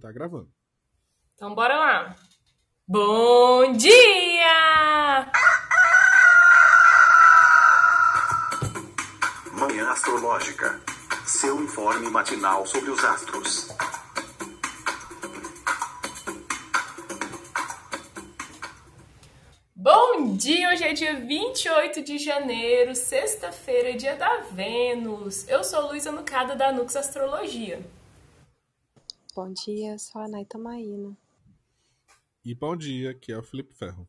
Tá gravando. Então bora lá. Bom dia! Manhã Astrológica. Seu informe matinal sobre os astros. Bom dia! Hoje é dia 28 de janeiro, sexta-feira, dia da Vênus. Eu sou Luísa Nucada da Nux Astrologia. Bom dia, sou a Naita Maína. E bom dia, aqui é o Felipe Ferro.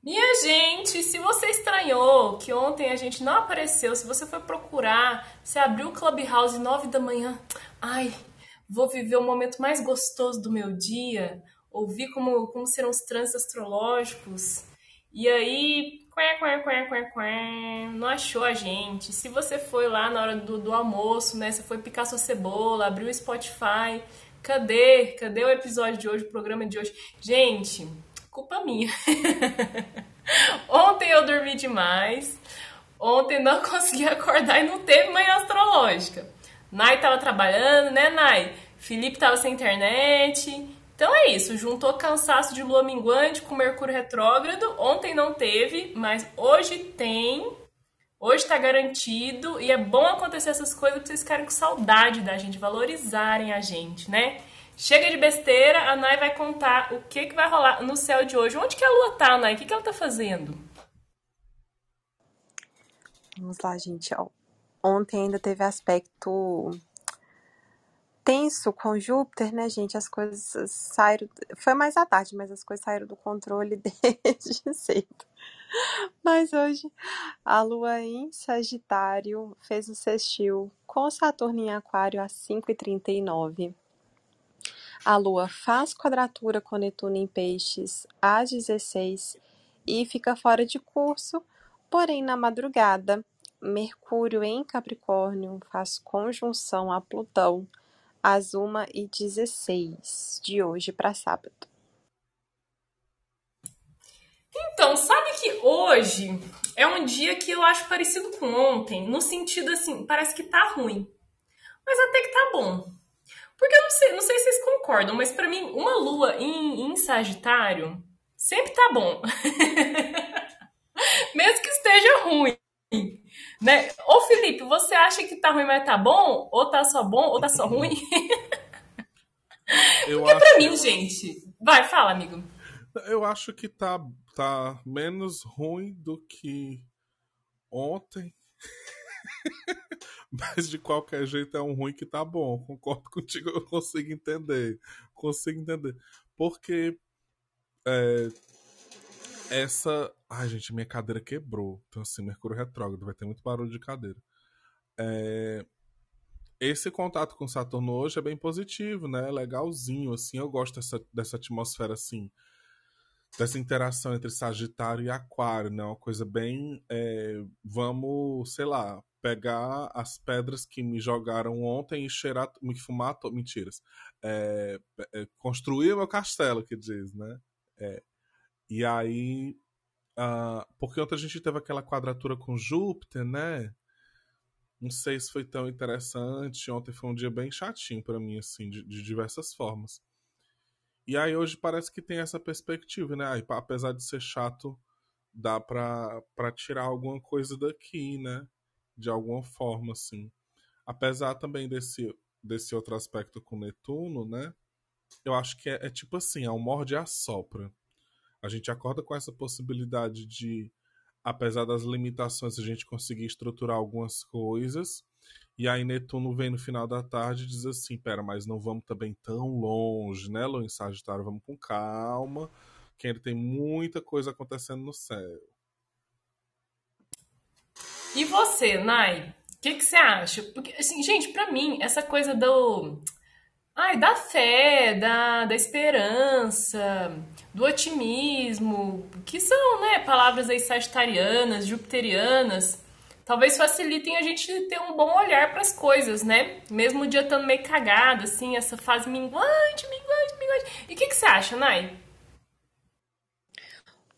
Minha gente, se você estranhou que ontem a gente não apareceu, se você foi procurar, se abriu o Clubhouse 9 da manhã, ai, vou viver o momento mais gostoso do meu dia, ouvir como, como serão os trânsitos astrológicos, e aí, quá, quá, quá, quá, quá, não achou a gente. Se você foi lá na hora do, do almoço, né, você foi picar sua cebola, abriu o Spotify, cadê? Cadê o episódio de hoje, o programa de hoje? Gente, culpa minha. Ontem eu dormi demais. Ontem não consegui acordar e não teve manhã astrológica. Nai tava trabalhando, né, Nai? Felipe tava sem internet. Então é isso, juntou cansaço de lua minguante com Mercúrio retrógrado. Ontem não teve, mas hoje tem. Hoje tá garantido e é bom acontecer essas coisas pra vocês ficarem com saudade da gente, valorizarem a gente, né? Chega de besteira, a Nai vai contar o que, que vai rolar no céu de hoje. Onde que a lua tá, Nai? O que, que ela tá fazendo? Vamos lá, gente. Ontem ainda teve aspecto tenso com Júpiter, né, gente? As coisas saíram. Foi mais à tarde, mas as coisas saíram do controle desde cedo. Mas hoje a Lua em Sagitário fez o sextil com Saturno em Aquário às 5h39. A Lua faz quadratura com Netuno em Peixes às 16 e fica fora de curso, porém na madrugada, Mercúrio em Capricórnio faz conjunção a Plutão às 1h16 de hoje para sábado. Então, sabe que hoje é um dia que eu acho parecido com ontem, no sentido assim, parece que tá ruim, mas até que tá bom. Porque eu não sei, não sei se vocês concordam, mas para mim, uma lua em, em Sagitário sempre tá bom. Mesmo que esteja ruim. Né? Ô Felipe, você acha que tá ruim, mas tá bom? Ou tá só bom, ou tá só ruim? Eu Porque acho, pra mim, gente. Vai, fala, amigo. eu acho que tá, tá menos ruim do que ontem. Mas de qualquer jeito é um ruim que tá bom. Concordo contigo, eu consigo entender. Consigo entender. Porque é, essa. Ai, gente, minha cadeira quebrou. Então, assim, Mercúrio retrógrado, vai ter muito barulho de cadeira. É, esse contato com Saturno hoje é bem positivo, né? Legalzinho, assim. Eu gosto dessa, dessa atmosfera, assim. Dessa interação entre Sagitário e Aquário, né? Uma coisa bem. é, vamos, sei lá, pegar as pedras que me jogaram ontem e cheirar, me fumar. to- Mentiras. É, é, construir meu castelo, que diz, né? É, e aí. Ah, porque ontem a gente teve aquela quadratura com Júpiter, né? Não sei se foi tão interessante. Ontem foi um dia bem chatinho pra mim, assim, de, de diversas formas. E aí hoje parece que tem essa perspectiva, né? Aí, apesar de ser chato, dá pra, pra tirar alguma coisa daqui, né? De alguma forma, assim. Apesar também desse, desse outro aspecto com Netuno, né? Eu acho que é, é tipo assim, é um morde e assopra. A gente acorda com essa possibilidade de, apesar das limitações, a gente conseguir estruturar algumas coisas. E aí Netuno vem no final da tarde e diz assim, pera, mas não vamos também tão longe, né, Lua em Sagitário? Vamos com calma, que ainda tem muita coisa acontecendo no céu. E você, Nai? O que, que você acha? Porque, assim, gente, pra mim, essa coisa do. Ai, da fé, da, da esperança, do otimismo, que são, né, palavras aí sagitarianas, jupiterianas, talvez facilitem a gente ter um bom olhar para as coisas, né? Mesmo o dia estando meio cagado, assim, essa fase minguante, minguante, minguante. E o que, que você acha, Nai?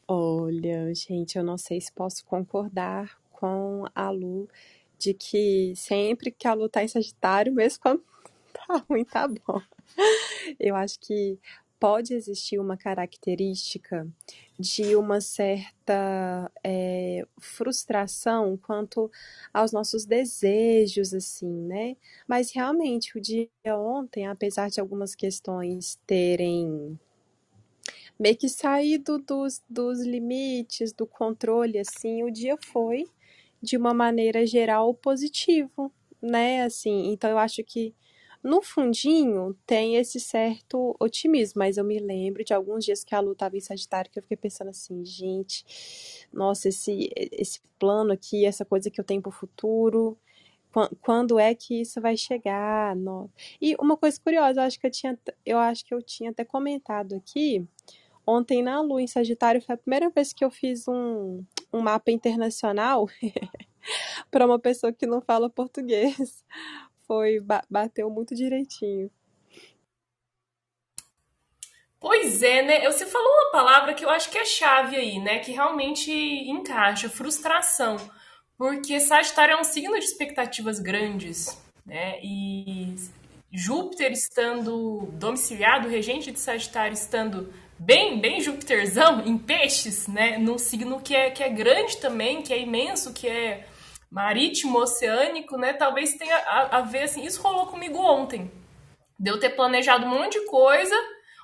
Olha, gente, eu não sei se posso concordar com a Lu de que sempre que a Lu tá em Sagitário, mesmo quando tá ruim, tá bom. Eu acho que pode existir uma característica de uma certa é, frustração quanto aos nossos desejos, assim, né? Mas realmente o dia ontem, apesar de algumas questões terem meio que saído dos, dos limites, do controle, assim, o dia foi de uma maneira geral positivo, né? Assim, então eu acho que no fundinho tem esse certo otimismo, mas eu me lembro de alguns dias que a Lu estava em Sagitário que eu fiquei pensando assim, gente, nossa, esse, esse plano aqui, essa coisa que eu tenho para o futuro, quando é que isso vai chegar? E uma coisa curiosa, eu acho que eu tinha, eu acho que eu tinha até comentado aqui, ontem na Lu em Sagitário foi a primeira vez que eu fiz um, um mapa internacional para uma pessoa que não fala português foi, bateu muito direitinho. Pois é, né? Você falou uma palavra que eu acho que é chave aí, né? Que realmente encaixa, frustração. Porque Sagitário é um signo de expectativas grandes, né? E Júpiter estando domiciliado, regente de Sagitário estando bem, bem Júpiterzão em peixes, né? Num signo que é, que é grande também, que é imenso, que é marítimo, oceânico, né? Talvez tenha a, a ver assim. Isso rolou comigo ontem. De eu ter planejado um monte de coisa.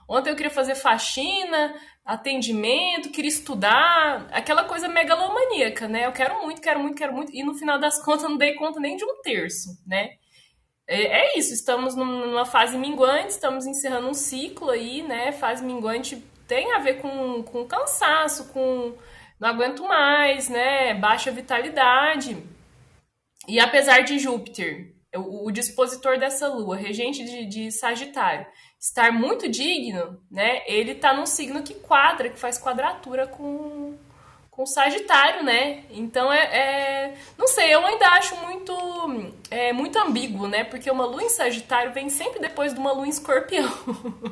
Ontem eu queria fazer faxina, atendimento, queria estudar, aquela coisa megalomaníaca, né? Eu quero muito, quero muito, quero muito, e no final das contas não dei conta nem de um terço, né? É, é isso, estamos numa fase minguante, estamos encerrando um ciclo aí, né? Fase minguante tem a ver com, com cansaço, com não aguento mais, né? Baixa vitalidade. E apesar de Júpiter, o, o dispositor dessa lua, regente de, de, Sagitário, estar muito digno, né? Ele está num signo que quadra, que faz quadratura com, com Sagitário, né? Então é, é, não sei, eu ainda acho muito é, muito ambíguo, né? Porque uma lua em Sagitário vem sempre depois de uma lua em Escorpião.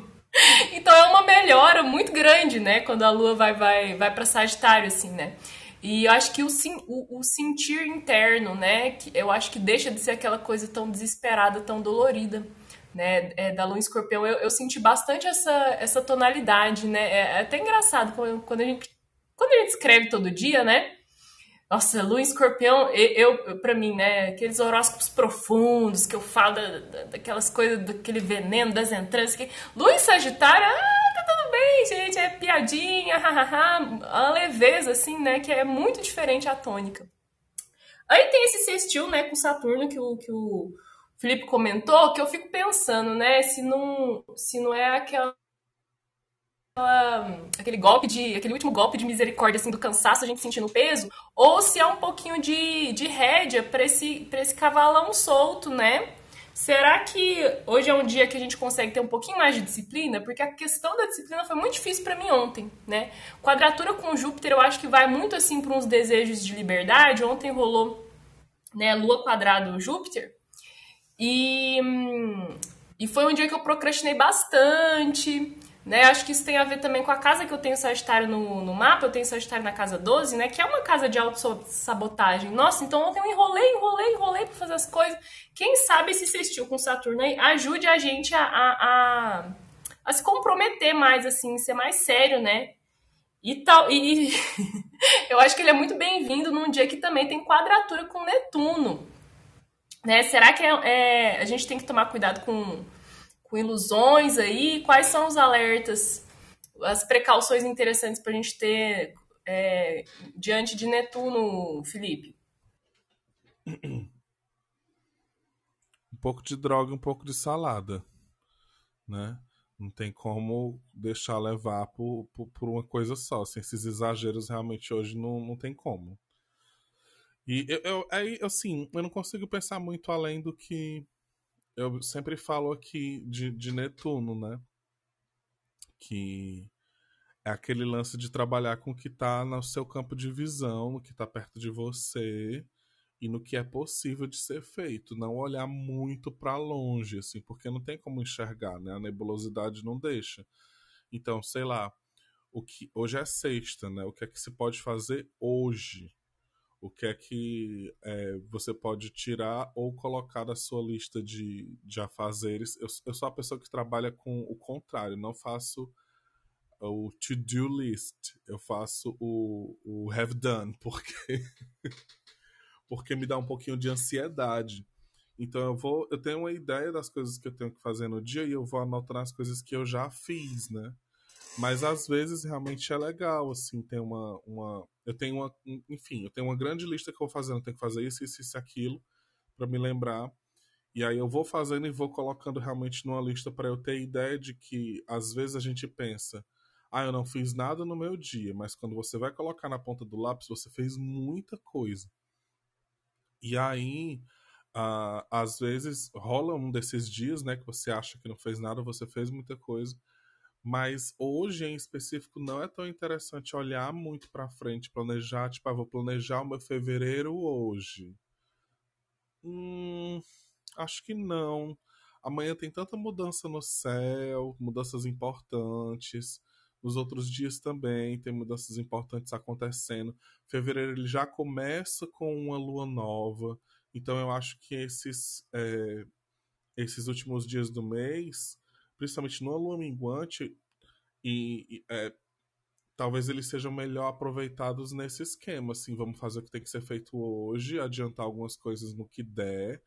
então é uma melhora muito grande, né? Quando a lua vai vai vai para Sagitário assim, né? E eu acho que o, o, o, sentir interno, né? Que eu acho que deixa de ser aquela coisa tão desesperada, tão dolorida, né? É, da lua escorpião. Eu, eu, senti bastante essa, essa tonalidade, né? É, é até engraçado quando, quando, a gente, quando a gente escreve todo dia, né? Nossa, lua escorpião, eu, eu para mim, né? Aqueles horóscopos profundos que eu falo da, da, daquelas coisas, daquele veneno das entranhas. Que... Lua em Sagitário, ah, bem, gente, é piadinha, hahaha, a leveza, assim, né, que é muito diferente a tônica. Aí tem esse sextil, né, com Saturno, que o, que o Felipe comentou, que eu fico pensando, né, se não, se não é aquela aquele golpe de aquele último golpe de misericórdia assim do cansaço a gente sentindo peso ou se é um pouquinho de, de rédea para esse para esse cavalão solto né Será que hoje é um dia que a gente consegue ter um pouquinho mais de disciplina? Porque a questão da disciplina foi muito difícil para mim ontem, né? Quadratura com Júpiter eu acho que vai muito assim para uns desejos de liberdade. Ontem rolou, né, Lua quadrado Júpiter. E, hum, e foi um dia que eu procrastinei bastante, né? Acho que isso tem a ver também com a casa que eu tenho Sagitário no, no mapa, eu tenho Sagitário na casa 12, né? Que é uma casa de autossabotagem. Nossa, então ontem eu enrolei, enrolei, enrolei pra fazer as coisas. Quem sabe esse sextil com Saturno aí ajude a gente a, a, a, a se comprometer mais, assim, ser mais sério, né? E tal. E eu acho que ele é muito bem-vindo num dia que também tem quadratura com Netuno. Né? Será que é, é, a gente tem que tomar cuidado com com ilusões aí? Quais são os alertas, as precauções interessantes para a gente ter é, diante de Netuno, Felipe? Um pouco de droga, um pouco de salada, né? Não tem como deixar levar por, por, por uma coisa só. Assim, esses exageros realmente hoje não, não tem como. E eu, eu, aí, assim, eu não consigo pensar muito além do que eu sempre falo aqui de, de Netuno, né? Que é aquele lance de trabalhar com o que está no seu campo de visão, no que está perto de você e no que é possível de ser feito. Não olhar muito para longe, assim, porque não tem como enxergar, né? A nebulosidade não deixa. Então, sei lá, o que hoje é sexta, né? O que é que se pode fazer hoje? O que é que é, você pode tirar ou colocar da sua lista de, de afazeres? Eu, eu sou a pessoa que trabalha com o contrário, não faço o to-do list, eu faço o, o have done, porque, porque me dá um pouquinho de ansiedade. Então eu vou, eu tenho uma ideia das coisas que eu tenho que fazer no dia e eu vou anotando as coisas que eu já fiz, né? Mas às vezes realmente é legal, assim, tem uma, uma. Eu tenho uma. Enfim, eu tenho uma grande lista que eu vou fazendo. Eu tenho que fazer isso, isso, isso, aquilo, para me lembrar. E aí eu vou fazendo e vou colocando realmente numa lista para eu ter ideia de que às vezes a gente pensa, ah, eu não fiz nada no meu dia, mas quando você vai colocar na ponta do lápis, você fez muita coisa. E aí, ah, às vezes rola um desses dias, né, que você acha que não fez nada, você fez muita coisa mas hoje em específico não é tão interessante olhar muito para frente, planejar, tipo, ah, vou planejar o meu fevereiro hoje. Hum, acho que não. Amanhã tem tanta mudança no céu, mudanças importantes. Nos outros dias também tem mudanças importantes acontecendo. Fevereiro ele já começa com uma lua nova. Então eu acho que esses, é, esses últimos dias do mês principalmente no lua minguante, e, e é, talvez eles sejam melhor aproveitados nesse esquema, assim, vamos fazer o que tem que ser feito hoje, adiantar algumas coisas no que der,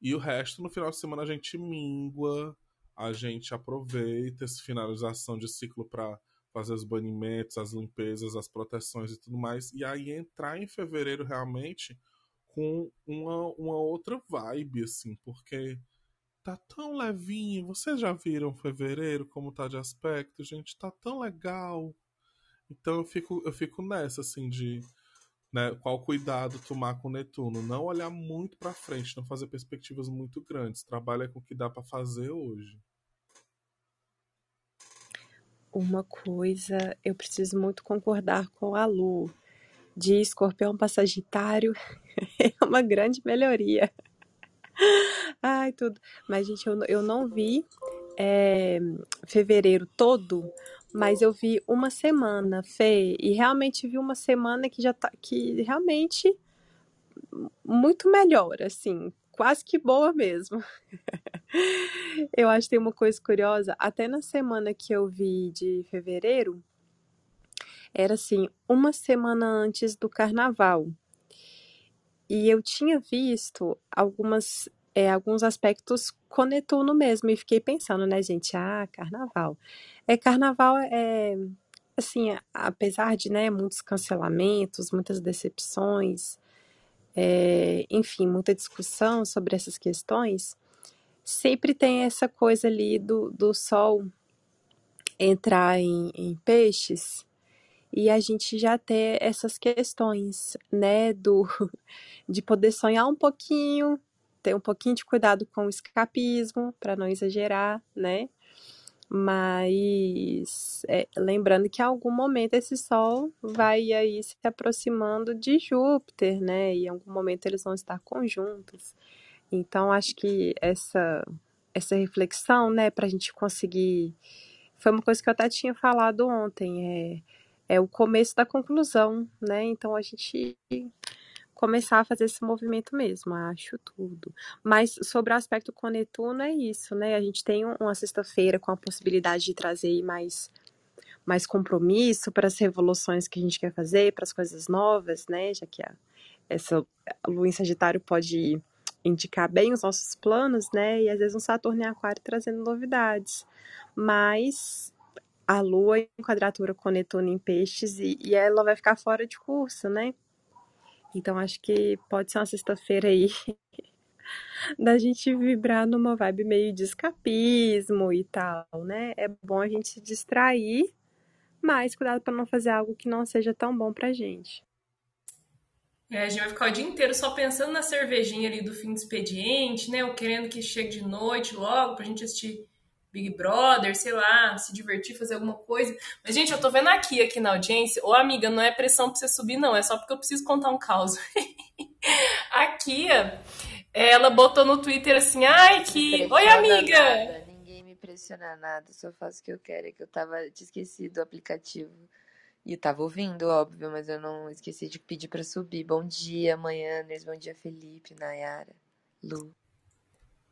e o resto no final de semana a gente mingua, a gente aproveita essa finalização de ciclo para fazer os banimentos, as limpezas, as proteções e tudo mais, e aí entrar em fevereiro realmente com uma, uma outra vibe, assim, porque tá tão levinho. Vocês já viram fevereiro como tá de aspecto? Gente, tá tão legal. Então eu fico, eu fico nessa, assim, de né, qual cuidado tomar com Netuno. Não olhar muito para frente, não fazer perspectivas muito grandes. Trabalha com o que dá para fazer hoje. Uma coisa, eu preciso muito concordar com a Lu. De escorpião para sagitário é uma grande melhoria. Ai, tudo. Mas, gente, eu, eu não vi é, fevereiro todo, mas eu vi uma semana, Fê, e realmente vi uma semana que já tá, que realmente muito melhor, assim, quase que boa mesmo. eu acho que tem uma coisa curiosa, até na semana que eu vi de fevereiro, era assim, uma semana antes do carnaval. E eu tinha visto algumas, é, alguns aspectos com Netuno mesmo, e fiquei pensando, né, gente? Ah, carnaval. É, carnaval é, assim, apesar de, né, muitos cancelamentos, muitas decepções, é, enfim, muita discussão sobre essas questões, sempre tem essa coisa ali do, do sol entrar em, em peixes e a gente já ter essas questões, né, do de poder sonhar um pouquinho, ter um pouquinho de cuidado com o escapismo, para não exagerar, né? Mas é, lembrando que em algum momento esse Sol vai aí se aproximando de Júpiter, né? E em algum momento eles vão estar conjuntos. Então acho que essa essa reflexão, né, para a gente conseguir foi uma coisa que eu até tinha falado ontem, é é o começo da conclusão, né? Então a gente começar a fazer esse movimento mesmo, acho tudo. Mas sobre o aspecto com Netuno é isso, né? A gente tem uma sexta-feira com a possibilidade de trazer mais mais compromisso para as revoluções que a gente quer fazer, para as coisas novas, né? Já que a, essa lua em Sagitário pode indicar bem os nossos planos, né? E às vezes um Saturno em Aquário trazendo novidades. Mas a Lua em quadratura com Netuno em peixes e, e ela vai ficar fora de curso, né? Então acho que pode ser uma sexta-feira aí da gente vibrar numa vibe meio de escapismo e tal, né? É bom a gente se distrair, mas cuidado para não fazer algo que não seja tão bom pra gente. É, a gente vai ficar o dia inteiro só pensando na cervejinha ali do fim do expediente, né? Ou querendo que chegue de noite logo pra gente assistir Big Brother, sei lá, se divertir, fazer alguma coisa. Mas, gente, eu tô vendo aqui, aqui na audiência. Ô, amiga, não é pressão pra você subir, não. É só porque eu preciso contar um caos. aqui, ela botou no Twitter assim, ai, que... Oi, amiga! Ninguém me pressiona nada, só faço o que eu quero. É que eu tava... Tinha esquecido o aplicativo E eu tava ouvindo, óbvio, mas eu não esqueci de pedir pra subir. Bom dia, amanhã, bom dia, Felipe, Nayara, Lu.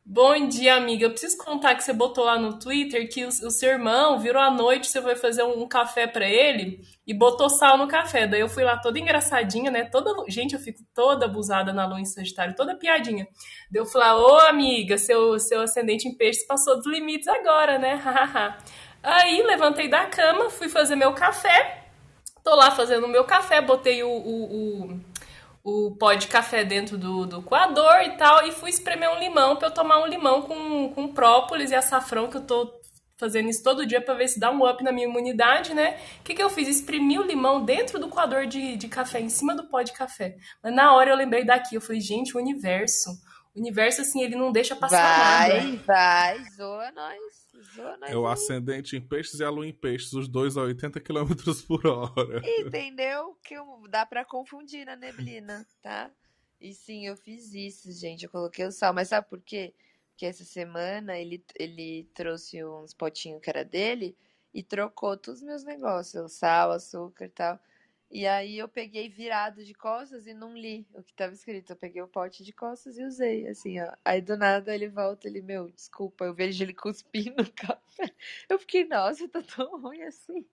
Bom dia, amiga. Eu preciso contar que você botou lá no Twitter que o, o seu irmão virou à noite, você foi fazer um, um café para ele e botou sal no café. Daí eu fui lá toda engraçadinha, né? Toda, gente, eu fico toda abusada na lua em Sagitário, toda piadinha. Daí eu falei, ô amiga, seu, seu ascendente em peixes passou dos limites agora, né? Aí levantei da cama, fui fazer meu café. Tô lá fazendo o meu café, botei o, o, o o pó de café dentro do, do coador e tal, e fui espremer um limão para eu tomar um limão com, com própolis e açafrão, que eu tô fazendo isso todo dia para ver se dá um up na minha imunidade, né? O que, que eu fiz? Exprimi o limão dentro do coador de, de café, em cima do pó de café. Mas na hora eu lembrei daqui, eu falei, gente, o universo. O universo, assim, ele não deixa passar vai, nada. Vai, vai, zoa nós. É o ascendente em peixes e a lua em peixes, os dois a 80 km por hora. Entendeu? Que dá para confundir na neblina, tá? E sim, eu fiz isso, gente. Eu coloquei o sal. Mas sabe por quê? Porque essa semana ele, ele trouxe uns potinhos que era dele e trocou todos os meus negócios, sal, açúcar e tal. E aí eu peguei virado de costas e não li o que estava escrito. Eu peguei o pote de costas e usei, assim, ó. Aí do nada ele volta, ele, meu, desculpa, eu vejo ele cuspindo o café. Eu fiquei, nossa, tá tão ruim assim.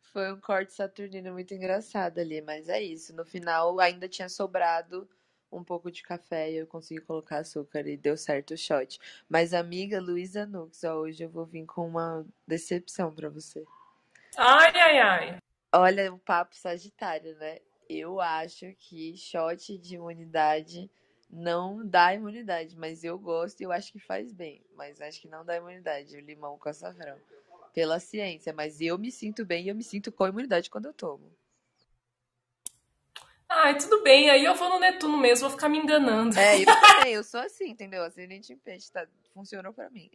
Foi um corte saturnino muito engraçado ali, mas é isso. No final ainda tinha sobrado um pouco de café e eu consegui colocar açúcar e deu certo o shot. Mas amiga Luísa Nux, ó, hoje eu vou vir com uma decepção para você. Ai, ai, ai. Olha o papo sagitário, né? Eu acho que shot de imunidade não dá imunidade, mas eu gosto e eu acho que faz bem. Mas acho que não dá imunidade, o limão com açafrão. Pela ciência, mas eu me sinto bem e eu me sinto com imunidade quando eu tomo. Ai, tudo bem, aí eu vou no Netuno mesmo, vou ficar me enganando. É, eu também, eu sou assim, entendeu? Ascendente em peixe, tá? Funcionou pra mim.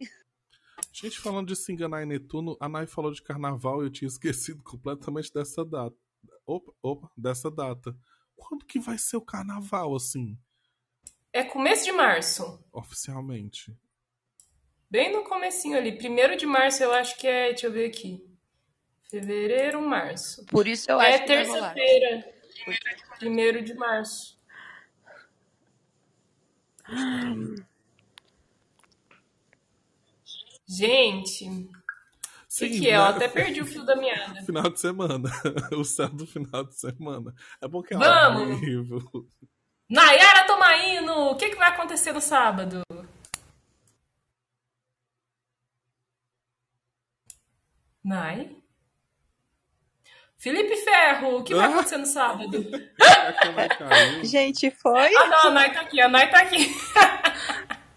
Gente, falando de se enganar em Netuno, a Nai falou de carnaval e eu tinha esquecido completamente dessa data. Opa, opa, dessa data. Quando que vai ser o carnaval, assim? É começo de março. Oficialmente. Bem no comecinho ali. Primeiro de março eu acho que é, deixa eu ver aqui. Fevereiro, março. Por isso eu é acho que É terça-feira. Primeiro de março. Hum. Gente, o que, que, é? Eu né? até perdi o fio da meada. Final de semana. O céu do final de semana. É bom que é Vamos! horrível. Nayara Tomaino, o que, que vai acontecer no sábado? Nay? Felipe Ferro, o que vai ah! acontecer no sábado? Gente, foi? Ah, não, a Nay tá aqui, a Nay tá aqui.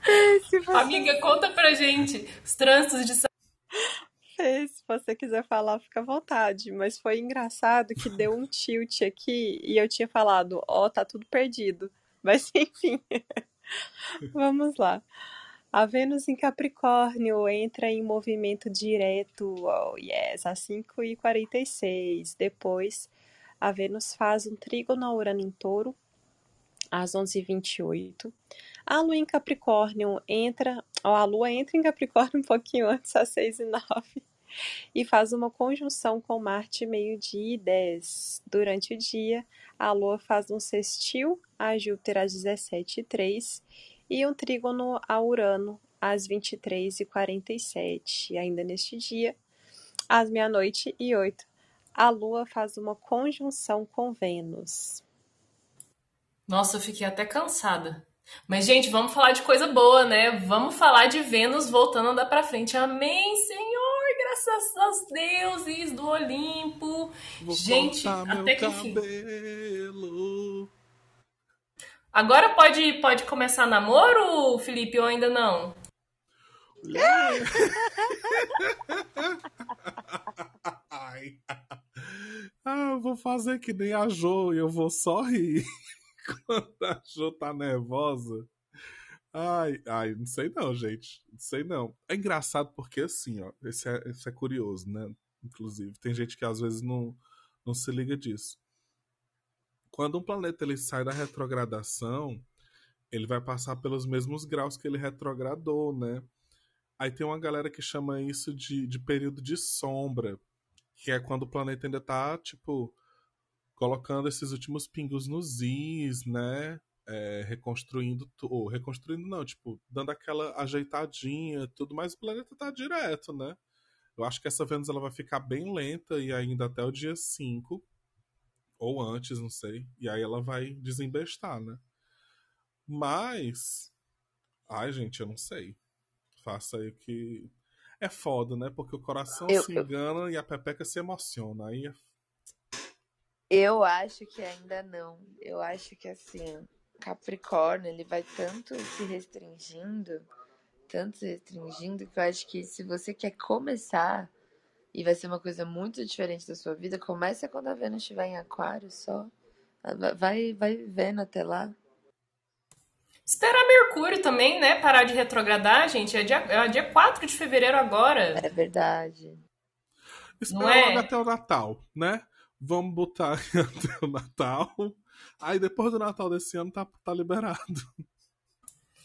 Você... Amiga, conta pra gente os trânsitos de Se você quiser falar, fica à vontade. Mas foi engraçado que deu um tilt aqui e eu tinha falado, ó, oh, tá tudo perdido. Mas enfim, vamos lá. A Vênus em Capricórnio entra em movimento direto, oh yes, às 5h46. Depois, a Vênus faz um trígono a Urano em touro, às 11h28. A lua em Capricórnio entra, ó, a lua entra em Capricórnio um pouquinho antes, às 6 e 9, e faz uma conjunção com Marte meio-dia e 10. Durante o dia, a lua faz um sextil a Júpiter às 17 e 3 e um trígono a Urano às 23 e 47. E ainda neste dia, às meia-noite e 8, a lua faz uma conjunção com Vênus. Nossa, eu fiquei até cansada. Mas, gente, vamos falar de coisa boa, né? Vamos falar de Vênus voltando a andar pra frente. Amém, Senhor! Graças aos deuses do Olimpo. Vou gente, até que enfim. Agora pode, pode começar namoro, Felipe, ou ainda não? Ah, eu vou fazer que nem a Jo e eu vou só rir. quando a Jo tá nervosa. Ai, ai, não sei não, gente. Não sei não. É engraçado porque assim, ó, esse é, é curioso, né? Inclusive, tem gente que às vezes não, não se liga disso. Quando um planeta ele sai da retrogradação, ele vai passar pelos mesmos graus que ele retrogradou, né? Aí tem uma galera que chama isso de, de período de sombra, que é quando o planeta ainda tá, tipo, colocando esses últimos pingos nos is, né? É, reconstruindo, ou reconstruindo não, tipo, dando aquela ajeitadinha, tudo, mas o planeta tá direto, né? Eu acho que essa Vênus ela vai ficar bem lenta e ainda até o dia 5, ou antes, não sei, e aí ela vai desembestar, né? Mas, ai gente, eu não sei. Faça aí o que é foda, né? Porque o coração Eu- se eu- engana e a pepeca se emociona. Aí é Eu acho que ainda não. Eu acho que assim, Capricórnio, ele vai tanto se restringindo, tanto se restringindo, que eu acho que se você quer começar e vai ser uma coisa muito diferente da sua vida, começa quando a Vênus estiver em Aquário só. Vai, vai vivendo até lá. Esperar Mercúrio também, né? Parar de retrogradar, gente. É dia, é dia 4 de fevereiro agora. É verdade. Espera Não é? logo até o Natal, né? Vamos botar até o Natal. Aí depois do Natal desse ano tá, tá liberado.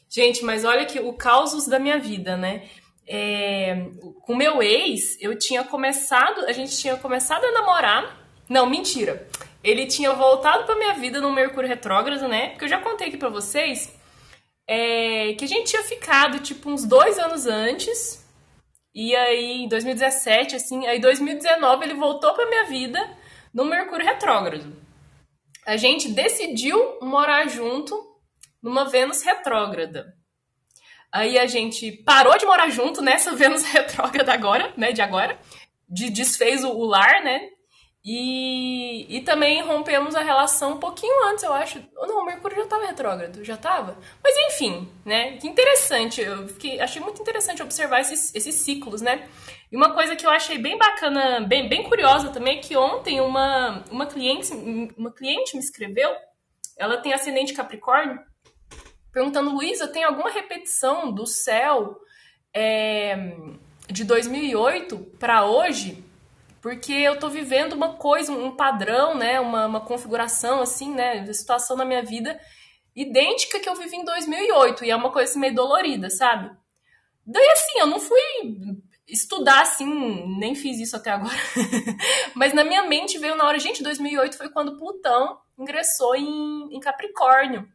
Gente, mas olha que o causos da minha vida, né? É, com meu ex, eu tinha começado, a gente tinha começado a namorar. Não, mentira. Ele tinha voltado pra minha vida no Mercúrio retrógrado, né? Porque eu já contei aqui pra vocês é, que a gente tinha ficado tipo uns dois anos antes. E aí, em 2017, assim, aí em 2019 ele voltou pra minha vida no Mercúrio retrógrado. A gente decidiu morar junto numa Vênus retrógrada. Aí a gente parou de morar junto nessa Vênus retrógrada agora, né, de agora, de, desfez o, lar, né, e, e também rompemos a relação um pouquinho antes, eu acho. Ou Não, o Mercúrio já estava retrógrado, já estava. Mas enfim, né, que interessante, eu fiquei, achei muito interessante observar esses, esses ciclos, né. Uma coisa que eu achei bem bacana, bem, bem curiosa também, é que ontem uma, uma, cliente, uma cliente me escreveu, ela tem ascendente Capricórnio, perguntando, Luísa, tem alguma repetição do céu é, de 2008 para hoje? Porque eu tô vivendo uma coisa, um padrão, né, uma, uma configuração assim, né, de situação na minha vida idêntica que eu vivi em 2008 e é uma coisa meio dolorida, sabe? Daí assim, eu não fui estudar assim, nem fiz isso até agora. Mas na minha mente veio na hora, gente, 2008 foi quando Plutão ingressou em, em Capricórnio.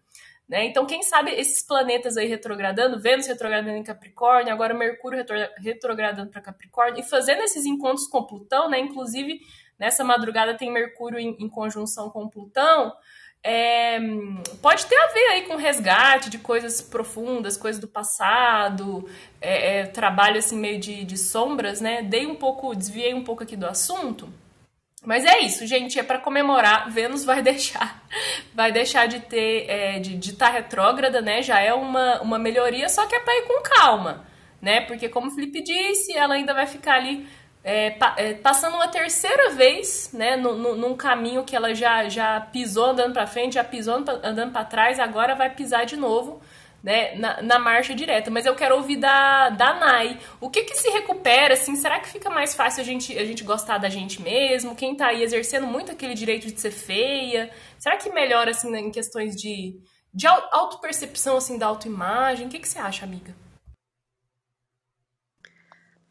Né? Então, quem sabe esses planetas aí retrogradando, Vênus retrogradando em Capricórnio, agora Mercúrio retro, retrogradando para Capricórnio, e fazendo esses encontros com Plutão, né? Inclusive, nessa madrugada tem Mercúrio em, em conjunção com Plutão. É, pode ter a ver aí com resgate de coisas profundas, coisas do passado, é, é, trabalho assim meio de, de sombras, né? Dei um pouco, desviei um pouco aqui do assunto. Mas é isso, gente, é para comemorar. Vênus vai deixar, vai deixar de ter, é, de estar tá retrógrada, né? Já é uma, uma melhoria, só que é para ir com calma, né? Porque como o Felipe disse, ela ainda vai ficar ali é, pa, é, passando uma terceira vez, né? No, no, num caminho que ela já, já pisou andando para frente, já pisou andando para trás, agora vai pisar de novo né, na, na, marcha direta. Mas eu quero ouvir da, da Nai. O que que se recupera, assim? Será que fica mais fácil a gente, a gente gostar da gente mesmo? Quem tá aí exercendo muito aquele direito de ser feia? Será que melhora, assim, em questões de, de autopercepção, assim, da autoimagem? O que que você acha, amiga?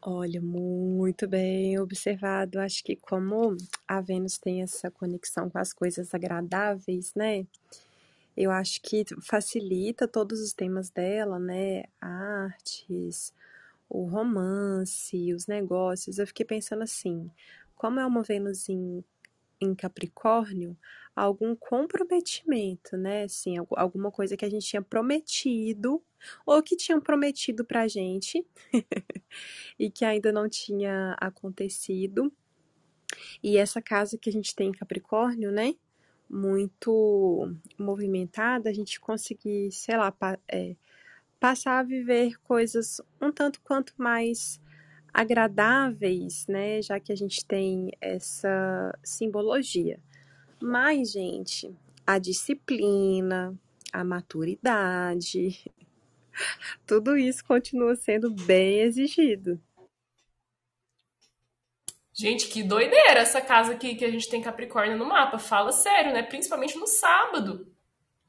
Olha, muito bem observado. Acho que como a Vênus tem essa conexão com as coisas agradáveis, né? eu acho que facilita todos os temas dela, né? Artes, o romance, os negócios. Eu fiquei pensando assim, como é uma Vênus em, em Capricórnio, algum comprometimento, né? Assim, alguma coisa que a gente tinha prometido ou que tinham prometido pra gente e que ainda não tinha acontecido. E essa casa que a gente tem em Capricórnio, né? muito movimentada, a gente conseguir, sei lá, pa é, passar a viver coisas um tanto quanto mais agradáveis, né? Já que a gente tem essa simbologia. Mas, gente, a disciplina, a maturidade, tudo isso continua sendo bem exigido. Gente, que doideira essa casa aqui que a gente tem Capricórnio no mapa. Fala sério, né? Principalmente no sábado.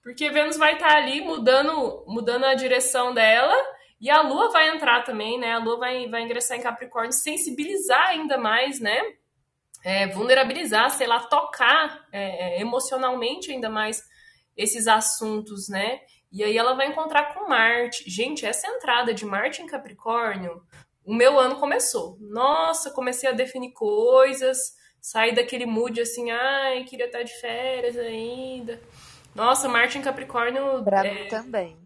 Porque Vênus vai estar tá ali mudando, mudando a direção dela e a Lua vai entrar também, né? A Lua vai, vai ingressar em Capricórnio, sensibilizar ainda mais, né? é, vulnerabilizar, sei lá, tocar é, é, emocionalmente ainda mais esses assuntos, né? E aí ela vai encontrar com Marte. Gente, essa entrada de Marte em Capricórnio, o meu ano começou. Nossa, comecei a definir coisas, sair daquele mood assim, ai, queria estar de férias ainda. Nossa, Marte em Capricórnio. Pra é... também.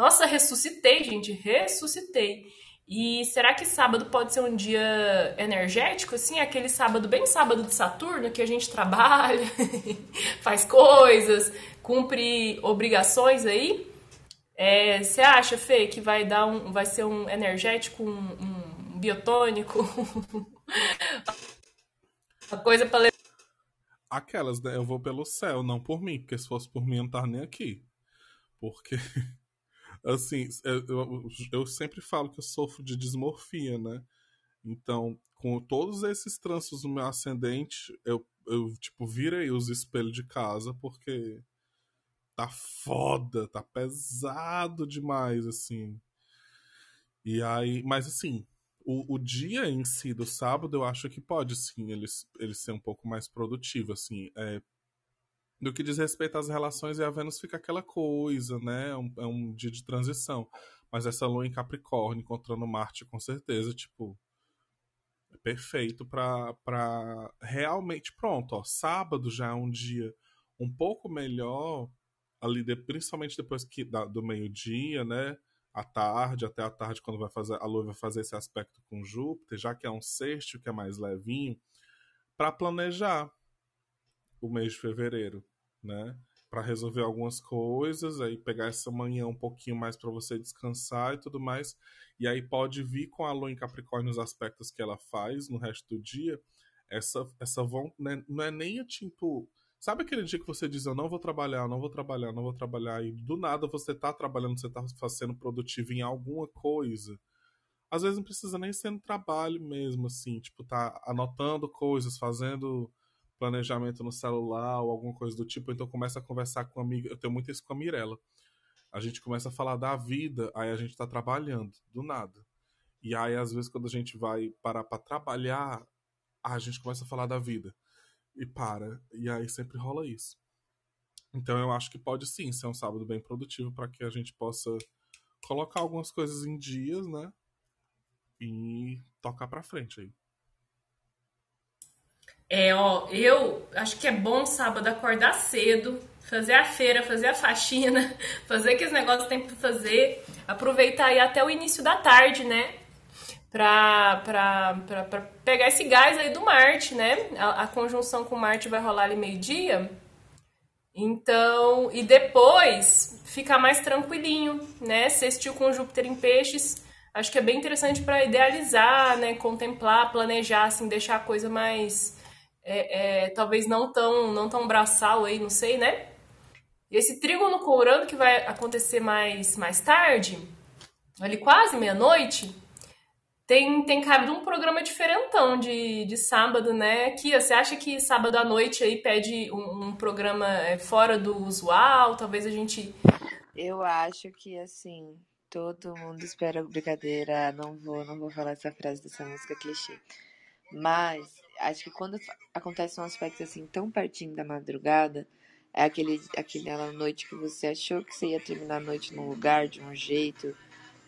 Nossa, ressuscitei, gente, ressuscitei. E será que sábado pode ser um dia energético, assim? Aquele sábado, bem sábado de Saturno, que a gente trabalha, faz coisas, cumpre obrigações aí? É, você acha, Fê, que vai dar um, vai ser um energético, um, um biotônico? Uma coisa para levar. Aquelas, né? Eu vou pelo céu, não por mim, porque se fosse por mim eu não tava nem aqui. Porque assim, eu, eu, sempre falo que eu sofro de dismorfia, né? Então, com todos esses trânsitos no meu ascendente, eu, eu tipo, virei os espelhos de casa, porque tá foda, tá pesado demais, assim. E aí, mas assim, o, o dia em si do sábado, eu acho que pode, sim, ele, ele ser um pouco mais produtivo, assim. É, no que diz respeito às relações, e a Vênus fica aquela coisa, né? É um, é um dia de transição. Mas essa lua em Capricórnio, encontrando Marte, com certeza, tipo, é perfeito para pra realmente. Pronto, ó. Sábado já é um dia um pouco melhor, ali, de, principalmente depois que da, do meio-dia, né? À tarde, até a tarde, quando vai fazer, a lua vai fazer esse aspecto com Júpiter, já que é um sexto, que é mais levinho, para planejar o mês de fevereiro né? Para resolver algumas coisas, aí pegar essa manhã um pouquinho mais para você descansar e tudo mais. E aí pode vir com a lua em Capricórnio os aspectos que ela faz no resto do dia. Essa, essa né? não é nem tipo. Sabe aquele dia que você diz, eu não vou trabalhar, não vou trabalhar, não vou trabalhar, e do nada você tá trabalhando, você tá sendo produtivo em alguma coisa. Às vezes não precisa nem ser no trabalho mesmo, assim, tipo, tá anotando coisas, fazendo planejamento no celular ou alguma coisa do tipo, então começa a conversar com amiga. Eu tenho muito isso com a Mirella. A gente começa a falar da vida, aí a gente tá trabalhando, do nada. E aí, às vezes, quando a gente vai parar para trabalhar, a gente começa a falar da vida. E para. E aí sempre rola isso. Então eu acho que pode sim ser um sábado bem produtivo para que a gente possa colocar algumas coisas em dias, né? E tocar para frente aí. É, ó, eu acho que é bom sábado acordar cedo, fazer a feira, fazer a faxina, fazer aqueles negócios que tem pra fazer, aproveitar aí até o início da tarde, né? Pra, pra, pra, pra pegar esse gás aí do Marte, né? A, a conjunção com Marte vai rolar ali meio-dia. Então, e depois ficar mais tranquilinho, né? Sextil com Júpiter em peixes, acho que é bem interessante para idealizar, né? Contemplar, planejar, assim, deixar a coisa mais é, é, talvez não tão, não tão braçal aí, não sei, né? E esse trígono com Urano que vai acontecer mais, mais tarde, ali quase meia-noite, tem, tem cabido um programa diferentão de, de sábado, né? Kia, você acha que sábado à noite aí pede um, um programa é, fora do usual? Talvez a gente. Eu acho que assim, todo mundo espera brincadeira. Não vou, não vou falar essa frase dessa música clichê. Mas acho que quando acontece um aspecto assim tão pertinho da madrugada, é aquele, aquela noite que você achou que você ia terminar a noite num lugar, de um jeito,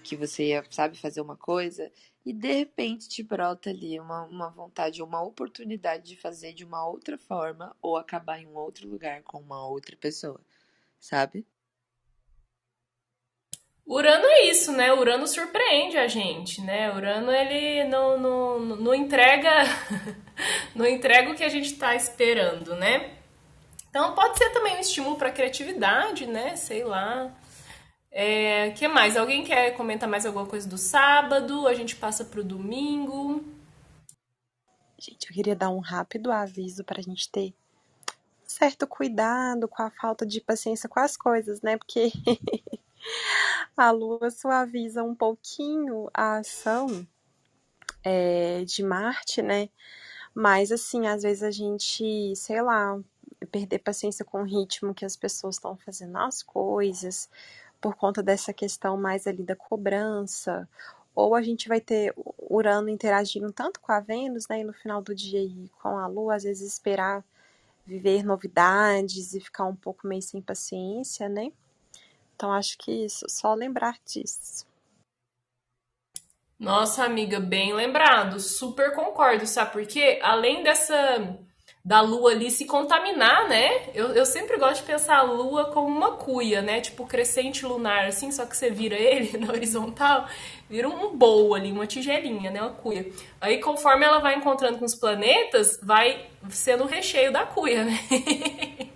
que você ia, sabe, fazer uma coisa, e de repente te brota ali uma, uma vontade, uma oportunidade de fazer de uma outra forma ou acabar em um outro lugar com uma outra pessoa, sabe? Urano é isso, né? Urano surpreende a gente, né? Urano ele não, não, não entrega não entrega o que a gente está esperando, né? Então pode ser também um estímulo para criatividade, né? Sei lá. É, que mais? Alguém quer comentar mais alguma coisa do sábado? A gente passa para o domingo. Gente, eu queria dar um rápido aviso para a gente ter certo cuidado com a falta de paciência com as coisas, né? Porque a lua suaviza um pouquinho a ação é, de Marte, né? Mas, assim, às vezes a gente, sei lá, perder paciência com o ritmo que as pessoas estão fazendo as coisas, por conta dessa questão mais ali da cobrança, ou a gente vai ter Urano interagindo tanto com a Vênus, né, e no final do dia e com a Lua, às vezes esperar viver novidades e ficar um pouco meio sem paciência, né? Então acho que isso, só lembrar disso. Nossa, amiga, bem lembrado. Super concordo, sabe por quê? Além dessa da lua ali se contaminar, né? Eu, eu sempre gosto de pensar a lua como uma cuia, né? Tipo crescente lunar, assim, só que você vira ele na horizontal, vira um bowl ali, uma tigelinha, né? Uma cuia. Aí conforme ela vai encontrando com os planetas, vai sendo o recheio da cuia, né?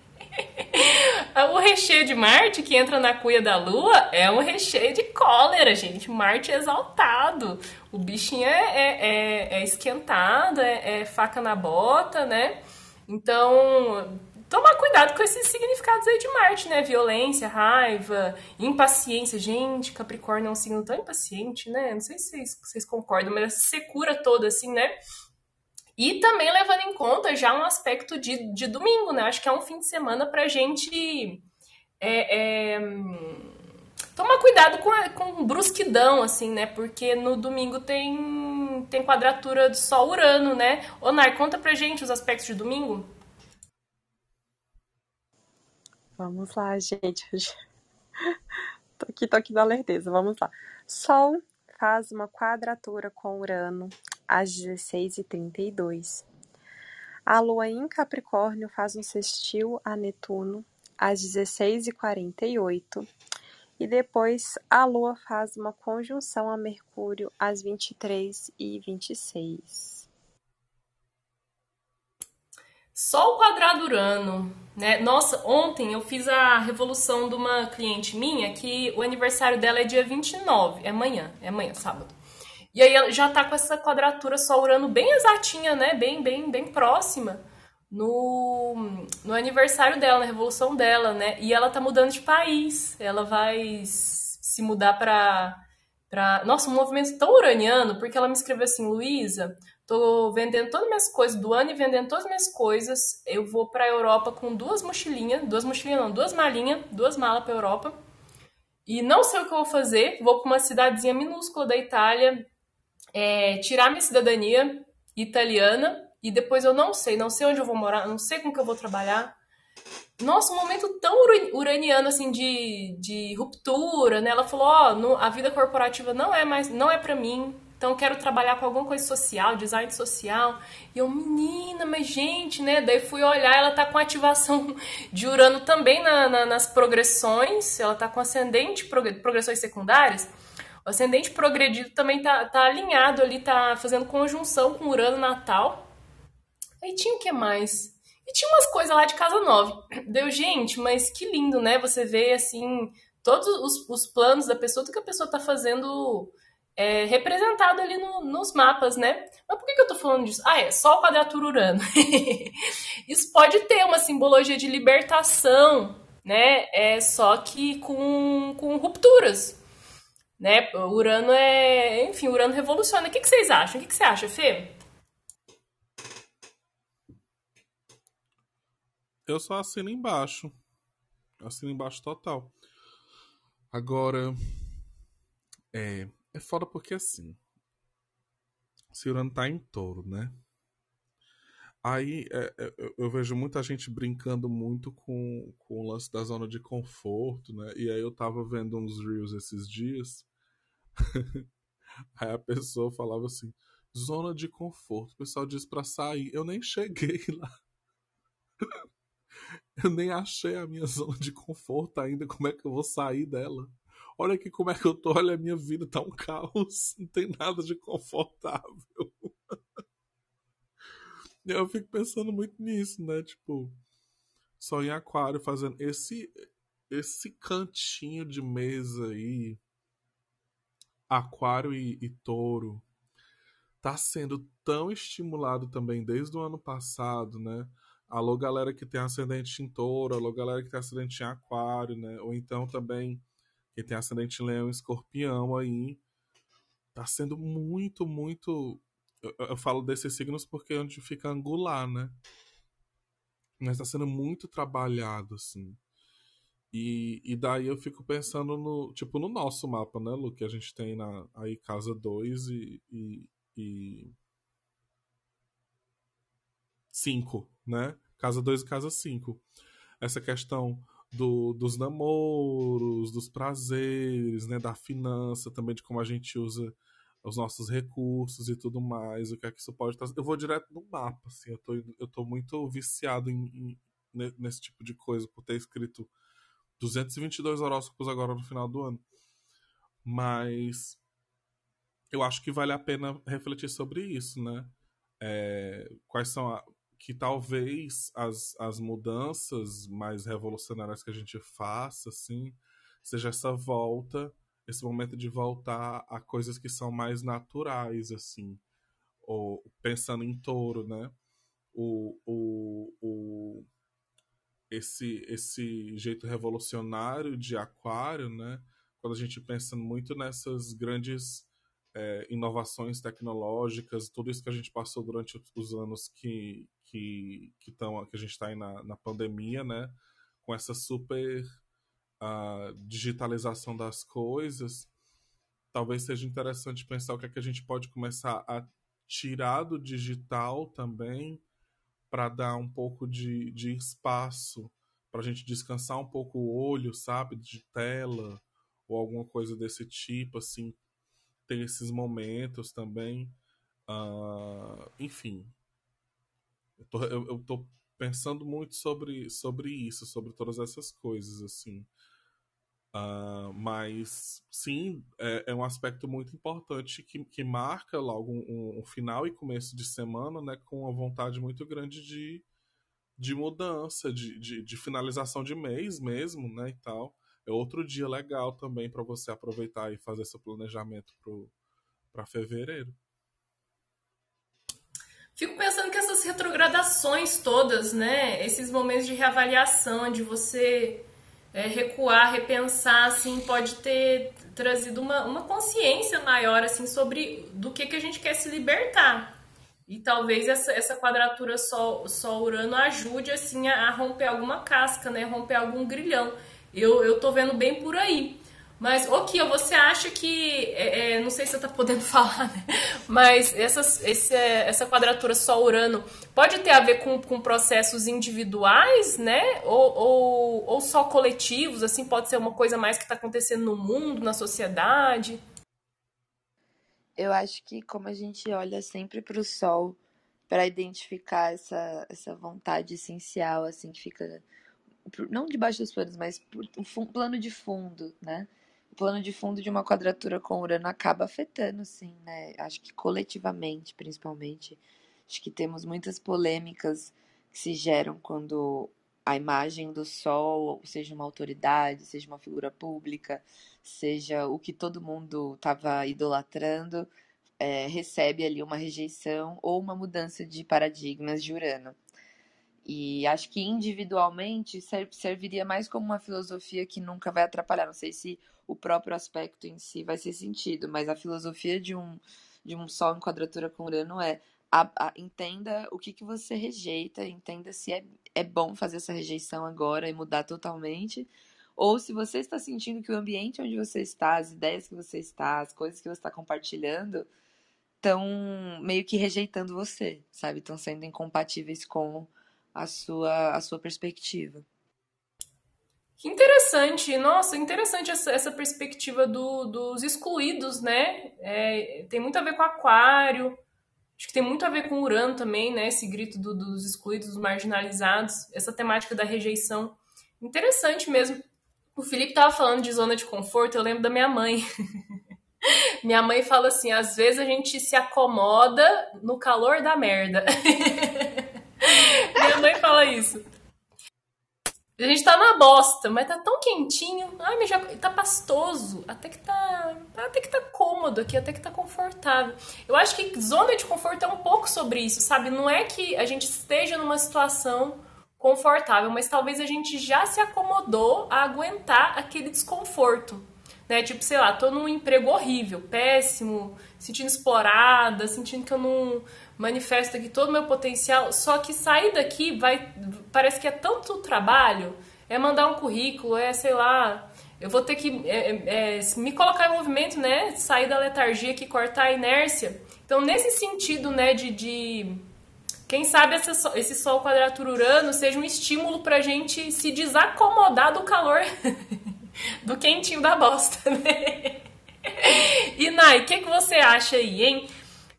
o recheio de Marte, que entra na cuia da Lua, é um recheio de cólera, gente. Marte é exaltado. O bichinho é, é, é, é esquentado, é, é faca na bota, né? Então, tomar cuidado com esses significados aí de Marte, né? Violência, raiva, impaciência. Gente, Capricórnio é um signo tão impaciente, né? Não sei se vocês, vocês concordam, mas essa secura toda, assim, né? E também levando em conta já um aspecto de, de domingo, né? Acho que é um fim de semana pra gente é, é, tomar cuidado com, com brusquidão, assim, né? Porque no domingo tem, tem quadratura de Sol-Urano, né? Ô, Nar, conta pra gente os aspectos de domingo. Vamos lá, gente. tô aqui, tô aqui na alerteza. Vamos lá. Sol faz uma quadratura com Urano às 16h32. A Lua em Capricórnio faz um sextil a Netuno às 16h48. E depois a Lua faz uma conjunção a Mercúrio às 23h26. Sol quadrado Urano, né? Nossa, ontem eu fiz a revolução de uma cliente minha que o aniversário dela é dia 29, é amanhã, é amanhã, sábado. E aí já tá com essa quadratura Sol Urano bem exatinha, né? Bem, bem, bem próxima no, no aniversário dela, na revolução dela, né? E ela tá mudando de país. Ela vai se mudar pra. pra... Nossa, um movimento tão uraniano, porque ela me escreveu assim, Luísa, tô vendendo todas as minhas coisas do ano e vendendo todas as minhas coisas. Eu vou pra Europa com duas mochilinhas, duas mochilinhas não, duas malinhas, duas malas pra Europa. E não sei o que eu vou fazer, vou pra uma cidadezinha minúscula da Itália, é, tirar minha cidadania italiana e depois eu não sei, não sei onde eu vou morar, não sei com que eu vou trabalhar. Nossa, um momento tão uraniano assim de, de ruptura, né? Ela falou, ó, oh, a vida corporativa não é mais, não é para mim. Então eu quero trabalhar com alguma coisa social, design social. E eu, menina, mas gente, né? Daí fui olhar, ela tá com ativação de Urano também na, na, nas progressões. Ela tá com ascendente, progressões secundárias. O ascendente progredido também tá, tá alinhado ali, tá fazendo conjunção com Urano natal. Aí tinha o que mais? E tinha umas coisas lá de Casa Nova. Deu, gente, mas que lindo, né? Você vê, assim, todos os, os planos da pessoa, tudo que a pessoa tá fazendo é, representado ali no, nos mapas, né? Mas por que, que eu tô falando disso? Ah, é só o quadratura Urano. Isso pode ter uma simbologia de libertação, né? É só que com, com rupturas. Né? Urano é. Enfim, Urano revoluciona. O que, que vocês acham? O que, que você acha, Fê? Eu só assino embaixo. Assino embaixo total. Agora. É. É foda porque assim. Cirano tá em touro, né? Aí é, é, eu vejo muita gente brincando muito com, com o lance da zona de conforto, né? E aí eu tava vendo uns reels esses dias. aí a pessoa falava assim: zona de conforto. O pessoal diz pra sair. Eu nem cheguei lá. Eu nem achei a minha zona de conforto ainda. Como é que eu vou sair dela? Olha aqui como é que eu tô. Olha, a minha vida tá um caos. Não tem nada de confortável. Eu fico pensando muito nisso, né? Tipo, só em aquário fazendo esse esse cantinho de mesa aí, aquário e, e touro, tá sendo tão estimulado também desde o ano passado, né? Alô, galera que tem ascendente em touro, alô, galera que tem ascendente em aquário, né? Ou então também quem tem ascendente em leão e escorpião aí. Tá sendo muito, muito. Eu, eu falo desses signos porque é onde fica angular, né? Mas tá sendo muito trabalhado, assim. E, e daí eu fico pensando no, tipo, no nosso mapa, né, Lu? Que a gente tem na, aí casa 2 e, e, e 5, né? Casa 2 e casa 5. Essa questão do, dos namoros, dos prazeres, né? Da finança, também de como a gente usa os nossos recursos e tudo mais, o que é que isso pode trazer. Eu vou direto no mapa, assim, eu tô, eu tô muito viciado em, em, nesse tipo de coisa, por ter escrito 222 horóscopos agora no final do ano. Mas eu acho que vale a pena refletir sobre isso, né? É, quais são a, que talvez as, as mudanças mais revolucionárias que a gente faça, assim, seja essa volta esse momento de voltar a coisas que são mais naturais, assim. Ou, pensando em touro, né? O, o, o, esse, esse jeito revolucionário de aquário, né? Quando a gente pensa muito nessas grandes é, inovações tecnológicas, tudo isso que a gente passou durante os anos que, que, que, tão, que a gente está aí na, na pandemia, né? Com essa super a digitalização das coisas, talvez seja interessante pensar o que é que a gente pode começar a tirar do digital também para dar um pouco de, de espaço para a gente descansar um pouco o olho, sabe, de tela ou alguma coisa desse tipo, assim, tem esses momentos também. Uh, enfim, eu tô, eu, eu tô pensando muito sobre, sobre isso, sobre todas essas coisas, assim. Uh, mas sim, é, é, um aspecto muito importante que, que marca logo um, um, final e começo de semana, né, com uma vontade muito grande de, de mudança, de, de, de finalização de mês mesmo, né, e tal. É outro dia legal também para você aproveitar e fazer seu planejamento para fevereiro. Fico pensando que essas retrogradações todas, né, esses momentos de reavaliação, de você é, recuar, repensar, assim, pode ter trazido uma, uma consciência maior, assim, sobre do que, que a gente quer se libertar. E talvez essa, essa quadratura Sol, Sol Urano ajude, assim, a, a romper alguma casca, né? Romper algum grilhão. Eu, eu tô vendo bem por aí. Mas, ô Kia, você acha que. É, é, não sei se você tá podendo falar, né? Mas essas, esse, essa quadratura Sol-Urano pode ter a ver com, com processos individuais, né? Ou, ou, ou só coletivos, assim, pode ser uma coisa mais que está acontecendo no mundo, na sociedade? Eu acho que como a gente olha sempre para o Sol para identificar essa, essa vontade essencial, assim, que fica não debaixo dos panos, mas por um plano de fundo, né? Plano de fundo de uma quadratura com Urano acaba afetando, sim, né? Acho que coletivamente, principalmente. Acho que temos muitas polêmicas que se geram quando a imagem do Sol, seja uma autoridade, seja uma figura pública, seja o que todo mundo estava idolatrando, é, recebe ali uma rejeição ou uma mudança de paradigmas de Urano. E acho que individualmente serviria mais como uma filosofia que nunca vai atrapalhar. Não sei se o próprio aspecto em si vai ser sentido, mas a filosofia de um, de um Sol em quadratura com Urano é a, a, entenda o que, que você rejeita, entenda se é, é bom fazer essa rejeição agora e mudar totalmente, ou se você está sentindo que o ambiente onde você está, as ideias que você está, as coisas que você está compartilhando, estão meio que rejeitando você, sabe? Estão sendo incompatíveis com a sua, a sua perspectiva. Que interessante, nossa, interessante essa, essa perspectiva do, dos excluídos, né? É, tem muito a ver com aquário, acho que tem muito a ver com Urano também, né? Esse grito do, dos excluídos, dos marginalizados, essa temática da rejeição. Interessante mesmo. O Felipe tava falando de zona de conforto, eu lembro da minha mãe. minha mãe fala assim: às vezes a gente se acomoda no calor da merda. Fala isso. A gente tá na bosta, mas tá tão quentinho. Ai, mas já tá pastoso. Até que tá. Até que tá cômodo aqui, até que tá confortável. Eu acho que zona de conforto é um pouco sobre isso, sabe? Não é que a gente esteja numa situação confortável, mas talvez a gente já se acomodou a aguentar aquele desconforto. Né? Tipo, sei lá, tô num emprego horrível, péssimo, sentindo explorada, sentindo que eu não manifesto aqui todo o meu potencial, só que sair daqui vai parece que é tanto trabalho, é mandar um currículo, é, sei lá, eu vou ter que é, é, é me colocar em movimento, né? Sair da letargia que cortar a inércia. Então, nesse sentido, né, de, de quem sabe esse Sol quadratura Urano seja um estímulo pra gente se desacomodar do calor, do quentinho da bosta, né? E Nai, o que, que você acha aí, hein?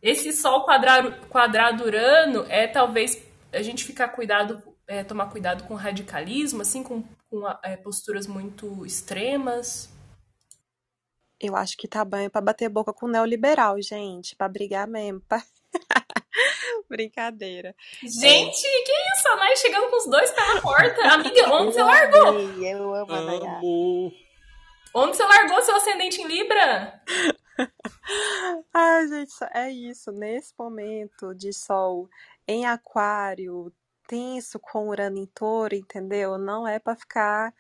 Esse Sol quadrado, quadrado Urano é talvez a gente ficar cuidado, é, tomar cuidado com radicalismo, assim, com, com é, posturas muito extremas. Eu acho que tá bem para bater boca com o neoliberal, gente, para brigar mesmo. Pra... Brincadeira. Gente, é. que isso? A Nai chegando com os dois pés na porta. Amiga, onde você largou? Eu amo a Nayara. Onde você largou seu ascendente em Libra? Ai, gente, é isso. Nesse momento de sol em aquário, tenso com Urano em touro, entendeu? Não é para ficar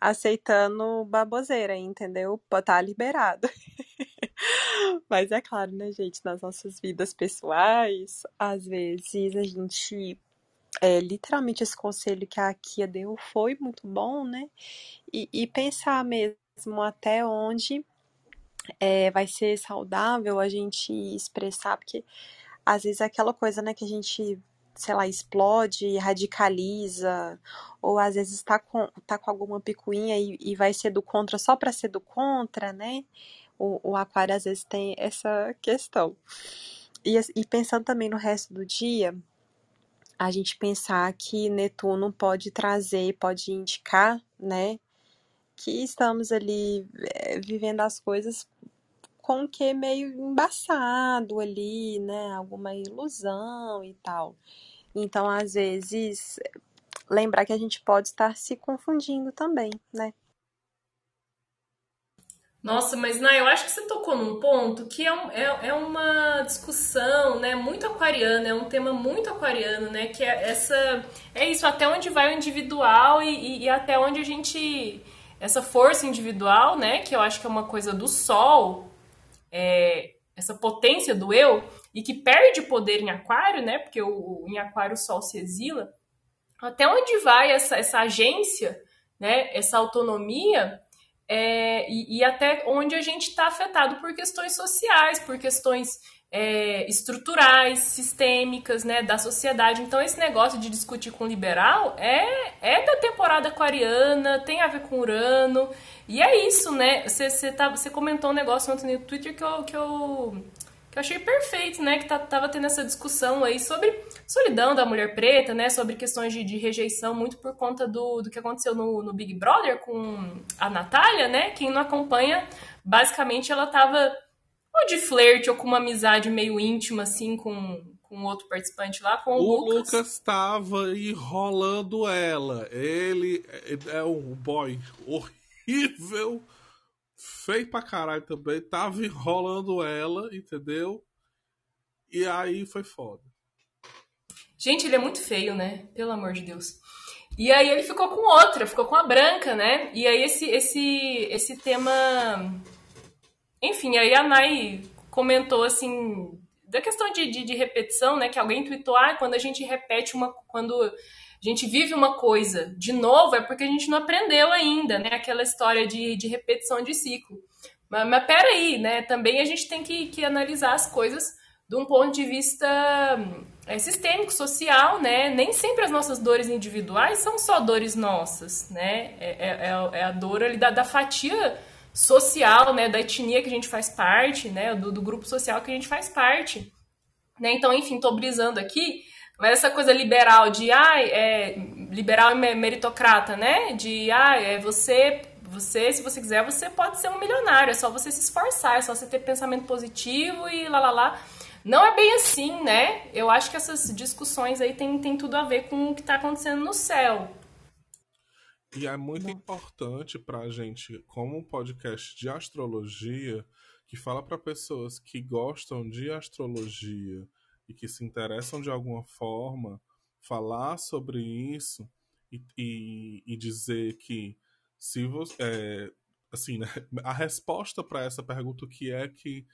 aceitando baboseira, entendeu? Tá liberado. Mas é claro, né, gente, nas nossas vidas pessoais, às vezes a gente. É, literalmente esse conselho que a Kia deu foi muito bom, né? E, e pensar mesmo até onde é, vai ser saudável a gente expressar, porque às vezes é aquela coisa, né, que a gente, sei lá, explode, radicaliza, ou às vezes tá com, tá com alguma picuinha e, e vai ser do contra só para ser do contra, né? O, o aquário às vezes tem essa questão. E, e pensando também no resto do dia, a gente pensar que Netuno pode trazer, pode indicar, né, que estamos ali é, vivendo as coisas com o que meio embaçado ali, né? Alguma ilusão e tal. Então, às vezes, lembrar que a gente pode estar se confundindo também, né? Nossa, mas Nai, eu acho que você tocou num ponto que é, um, é, é, uma discussão, né, muito aquariana, é um tema muito aquariano, né, que é essa, é isso, até onde vai o individual e, e, e até onde a gente, essa força individual, né, que eu acho que é uma coisa do sol, é, essa potência do eu e que perde poder em aquário, né? Porque o, em aquário o sol se exila. Até onde vai essa, essa agência, né? Essa autonomia é, e, e, até onde a gente está afetado por questões sociais, por questões é, estruturais, sistêmicas, né, da sociedade. Então, esse negócio de discutir com liberal é, é da temporada aquariana, tem a ver com Urano, e é isso, né? Você, tá, comentou um negócio ontem no Twitter que eu, que eu, que eu achei perfeito, né? Que tá, tava tendo essa discussão aí sobre solidão da mulher preta, né? Sobre questões de, de rejeição, muito por conta do, do que aconteceu no, no Big Brother com a Natália, né? Quem não acompanha, basicamente ela tava ou de flerte ou com uma amizade meio íntima, assim, com, com outro participante lá, com o, o Lucas. O Lucas estava enrolando ela. Ele é, é um boy horrível, feio pra caralho também. Tava enrolando ela, entendeu? E aí foi foda. Gente, ele é muito feio, né? Pelo amor de Deus. E aí ele ficou com outra, ficou com a branca, né? E aí esse, esse, esse tema enfim, aí a Nai comentou assim da questão de, de, de, repetição, né? Que alguém tweetou, ah, quando a gente repete uma. Quando a gente vive uma coisa de novo, é porque a gente não aprendeu ainda, né? Aquela história de, de repetição de ciclo. Mas, mas peraí, né? Também a gente tem que, que analisar as coisas de um ponto de vista é, sistêmico, social, né? Nem sempre as nossas dores individuais são só dores nossas, né? É, é, é, é a dor ali da, da fatia social, né, da etnia que a gente faz parte, né, do, do grupo social que a gente faz parte. Né? Então, enfim, tô brisando aqui, mas essa coisa liberal de, ah, é, liberal e meritocrata, né, de, ah, é você, você, se você quiser, você pode ser um milionário, é só você se esforçar, é só você ter pensamento positivo e lá, lá, lá. Não é bem assim, né? Eu acho que essas discussões aí tem, tem tudo a ver com o que está acontecendo no céu. E é muito Não. importante para a gente, como um podcast de astrologia, que fala para pessoas que gostam de astrologia e que se interessam de alguma forma, falar sobre isso e, e, e dizer que se você. É, assim, né, a resposta para essa pergunta que é que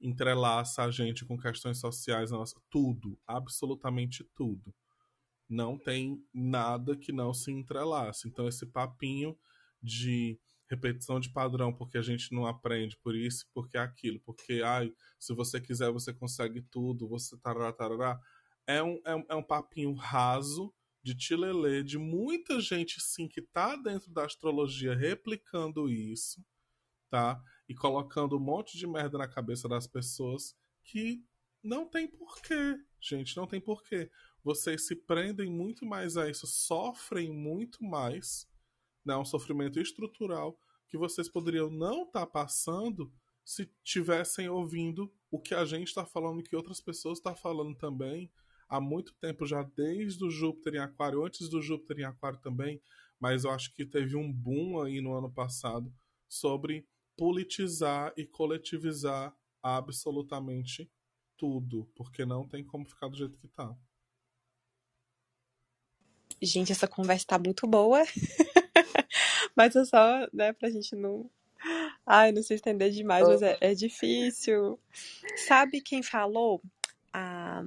entrelaça a gente com questões sociais, nossa, tudo, absolutamente tudo. Não tem nada que não se entrelace. Então, esse papinho de repetição de padrão, porque a gente não aprende por isso, porque é aquilo, porque, ai, se você quiser, você consegue tudo, você tarará, tarará, é um, é um, é um papinho raso de tilelê, de muita gente, sim, que tá dentro da astrologia replicando isso, tá? E colocando um monte de merda na cabeça das pessoas que não tem porquê, gente, não tem porquê. Vocês se prendem muito mais a isso, sofrem muito mais, né? Um sofrimento estrutural que vocês poderiam não estar tá passando se tivessem ouvindo o que a gente está falando, que outras pessoas estão tá falando também há muito tempo já, desde o Júpiter em Aquário, antes do Júpiter em Aquário também, mas eu acho que teve um boom aí no ano passado sobre politizar e coletivizar absolutamente tudo, porque não tem como ficar do jeito que tá. Gente, essa conversa tá muito boa. mas é só, né, pra gente não. Ai, não se estender demais, mas é, é difícil. Sabe quem falou? A,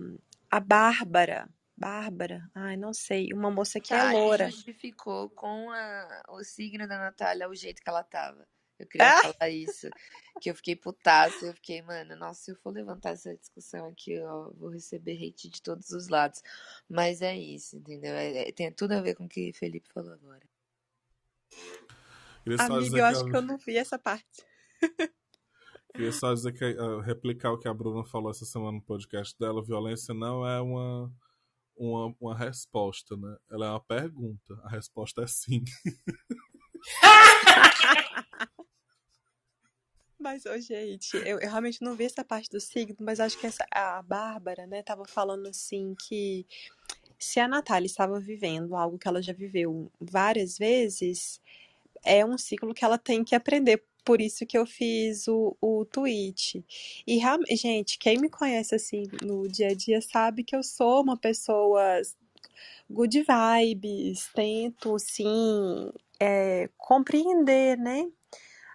a Bárbara. Bárbara, ai, não sei, uma moça que é tá, é loura. justificou com a, o signo da Natália o jeito que ela tava. Eu queria ah! falar isso. Que eu fiquei putaça. Eu fiquei, mano, nossa, se eu for levantar essa discussão aqui, eu vou receber hate de todos os lados. Mas é isso, entendeu? É, é, tem tudo a ver com o que o Felipe falou agora. Amiga, eu acho que eu não vi essa parte. Queria só dizer que uh, replicar o que a Bruna falou essa semana no podcast dela, violência não é uma, uma, uma resposta, né? Ela é uma pergunta. A resposta é sim. Mas, gente, eu, eu, realmente não vi essa parte do signo, mas acho que essa, a Bárbara, né, tava falando assim que se a Natália estava vivendo algo que ela já viveu várias vezes, é um ciclo que ela tem que aprender. Por isso que eu fiz o, o tweet. E, gente, quem me conhece assim no dia a dia sabe que eu sou uma pessoa good vibes, tento, sim, é, compreender, né?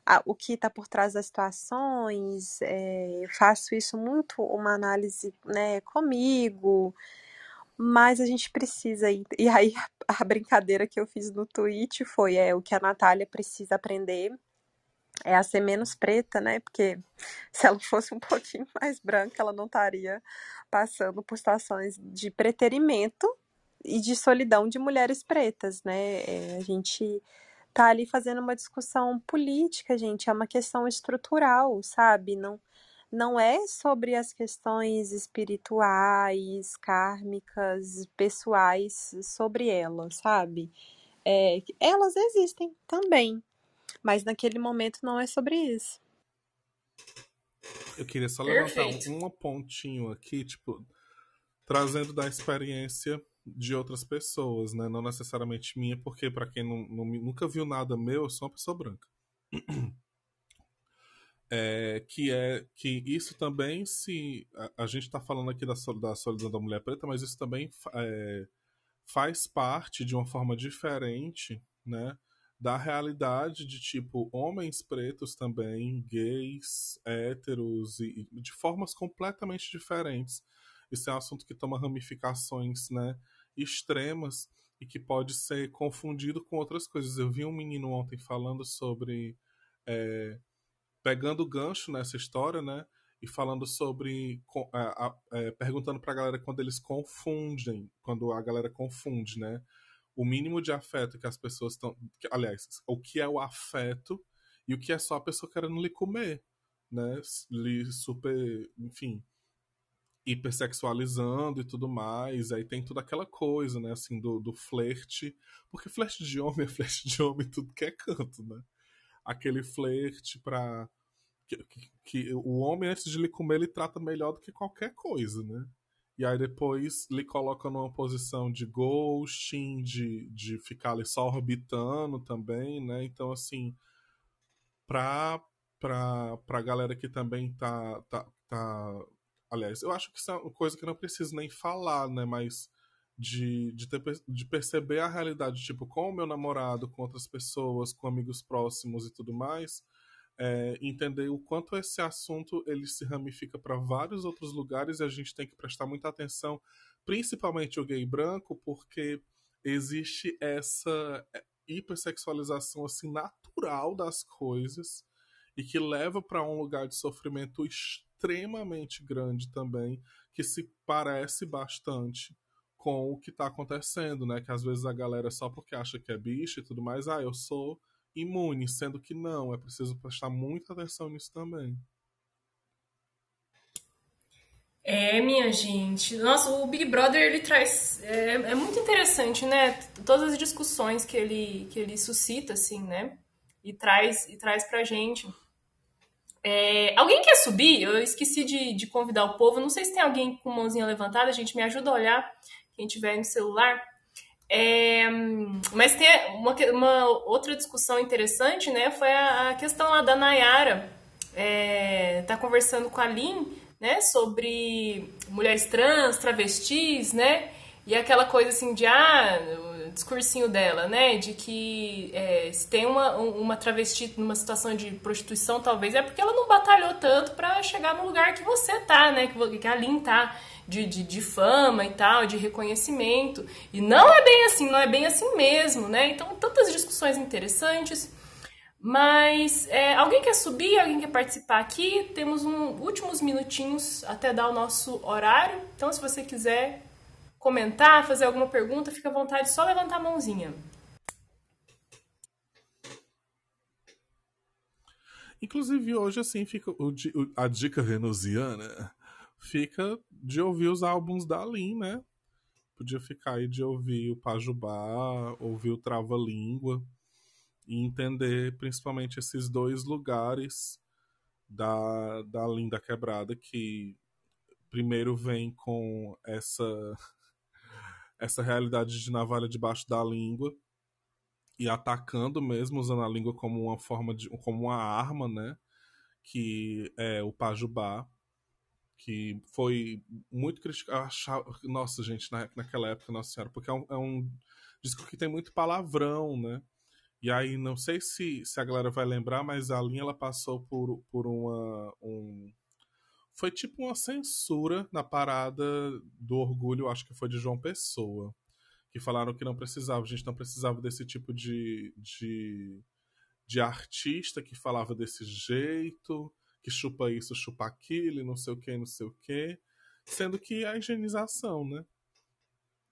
A, o que está por trás das situações, é, faço isso muito, uma análise né, comigo, mas a gente precisa. E aí a brincadeira que eu fiz no tweet foi é o que a Natália precisa aprender é a ser menos preta, né? Porque se ela fosse um pouquinho mais branca, ela não estaria passando por situações de preterimento e de solidão de mulheres pretas, né? É, a gente tá ali fazendo uma discussão política, gente, é uma questão estrutural, sabe? Não, não é sobre as questões espirituais, kármicas, pessoais, sobre elas, sabe? É, elas existem também, mas naquele momento não é sobre isso. Eu queria só levantar um, um pontinho aqui, tipo, trazendo da experiência de outras pessoas, né? Não necessariamente minha, porque para quem não, não, nunca viu nada meu, eu sou uma pessoa branca. É, que é que isso também se a, a gente está falando aqui da, da solidão da mulher preta, mas isso também é, faz parte de uma forma diferente, né? Da realidade de tipo homens pretos também, gays, héteros e, e de formas completamente diferentes. Isso é um assunto que toma ramificações, né? Extremas e que pode ser confundido com outras coisas. Eu vi um menino ontem falando sobre. É, pegando gancho nessa história, né? E falando sobre. É, é, perguntando pra galera quando eles confundem, quando a galera confunde, né? O mínimo de afeto que as pessoas estão. Aliás, o que é o afeto e o que é só a pessoa querendo lhe comer, né? Lhe super. Enfim hipersexualizando e tudo mais. Aí tem toda aquela coisa, né, assim, do, do flerte. Porque flerte de homem é flerte de homem tudo que é canto, né? Aquele flerte pra. Que, que, que, o homem, antes de lhe comer, ele trata melhor do que qualquer coisa, né? E aí depois lhe coloca numa posição de ghosting, de, de ficar ali só orbitando também, né? Então, assim, pra, pra, pra galera que também tá, tá, tá Aliás, eu acho que isso é uma coisa que não preciso nem falar, né? Mas de, de, ter, de perceber a realidade, tipo, com o meu namorado, com outras pessoas, com amigos próximos e tudo mais, é, entender o quanto esse assunto ele se ramifica para vários outros lugares e a gente tem que prestar muita atenção, principalmente o gay branco, porque existe essa é, hipersexualização assim natural das coisas e que leva para um lugar de sofrimento extremamente grande também, que se parece bastante com o que está acontecendo, né? Que às vezes a galera só porque acha que é bicho e tudo mais, ah, eu sou imune, sendo que não, é preciso prestar muita atenção nisso também. É, minha gente. Nossa, o Big Brother ele traz. É, é, muito interessante, né? Todas as discussões que ele, que ele suscita, assim, né? E traz, e traz pra gente. É, alguém quer subir? Eu esqueci de, de convidar o povo. Não sei se tem alguém com mãozinha levantada, gente. Me ajuda a olhar. Quem tiver no celular. É, mas tem uma, uma, outra discussão interessante, né? Foi a, a questão lá da Nayara. É, tá conversando com a Lin, né? Sobre mulheres trans, travestis, né? E aquela coisa assim de, ah, discursinho dela, né? De que é, se tem uma, uma travesti numa situação de prostituição, talvez é porque ela não batalhou tanto para chegar no lugar que você tá, né? Que, que a Lin tá de, de, de, fama e tal, de reconhecimento. E não é bem assim, não é bem assim mesmo, né? Então, tantas discussões interessantes. Mas é, alguém quer subir? Alguém quer participar aqui? Temos um, últimos minutinhos até dar o nosso horário. Então, se você quiser comentar, fazer alguma pergunta, fica à vontade, só levantar a mãozinha. Inclusive, hoje, assim, fica o, a dica venusiana fica de ouvir os álbuns da Lin, né? Podia ficar aí de ouvir o Pajubá, ouvir o Trava Língua e entender principalmente esses dois lugares da, da Linda Quebrada que primeiro vem com essa essa realidade de navalha debaixo da língua e atacando mesmo usando a língua como uma forma de como uma arma, né? Que é o Pajubá que foi muito criticado. Nossa, gente, na, naquela época, Nossa Senhora, porque é um, é um, disco que tem muito palavrão, né? E aí, não sei se, se a galera vai lembrar, mas a linha ela passou por, por uma. Um... Foi tipo uma censura na parada do orgulho, acho que foi de João Pessoa. Que falaram que não precisava, a gente não precisava desse tipo de, de, de artista que falava desse jeito que chupa isso, chupa aquilo, não sei o que, não sei o que. Sendo que é a higienização, né?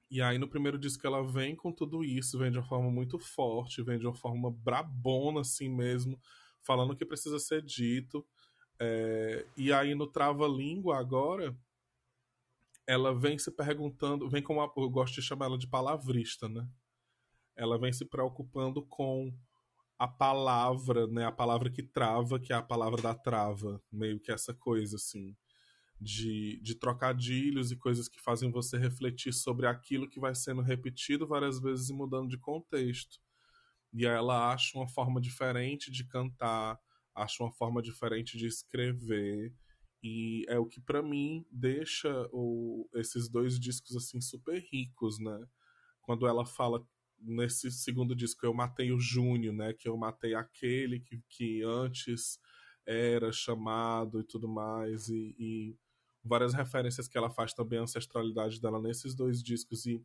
E aí no primeiro disco ela vem com tudo isso, vem de uma forma muito forte, vem de uma forma brabona assim mesmo, falando o que precisa ser dito. É... E aí no Trava Língua agora, ela vem se perguntando, vem como eu gosto de chamar ela de palavrista, né? Ela vem se preocupando com a palavra, né? A palavra que trava, que é a palavra da trava, meio que essa coisa assim de, de trocadilhos e coisas que fazem você refletir sobre aquilo que vai sendo repetido várias vezes e mudando de contexto. E aí ela acha uma forma diferente de cantar, acha uma forma diferente de escrever e é o que para mim deixa o, esses dois discos assim super ricos, né? Quando ela fala nesse segundo disco eu matei o Júnior, né? Que eu matei aquele que, que antes era chamado e tudo mais. E, e, várias referências que ela faz também à ancestralidade dela nesses dois discos. E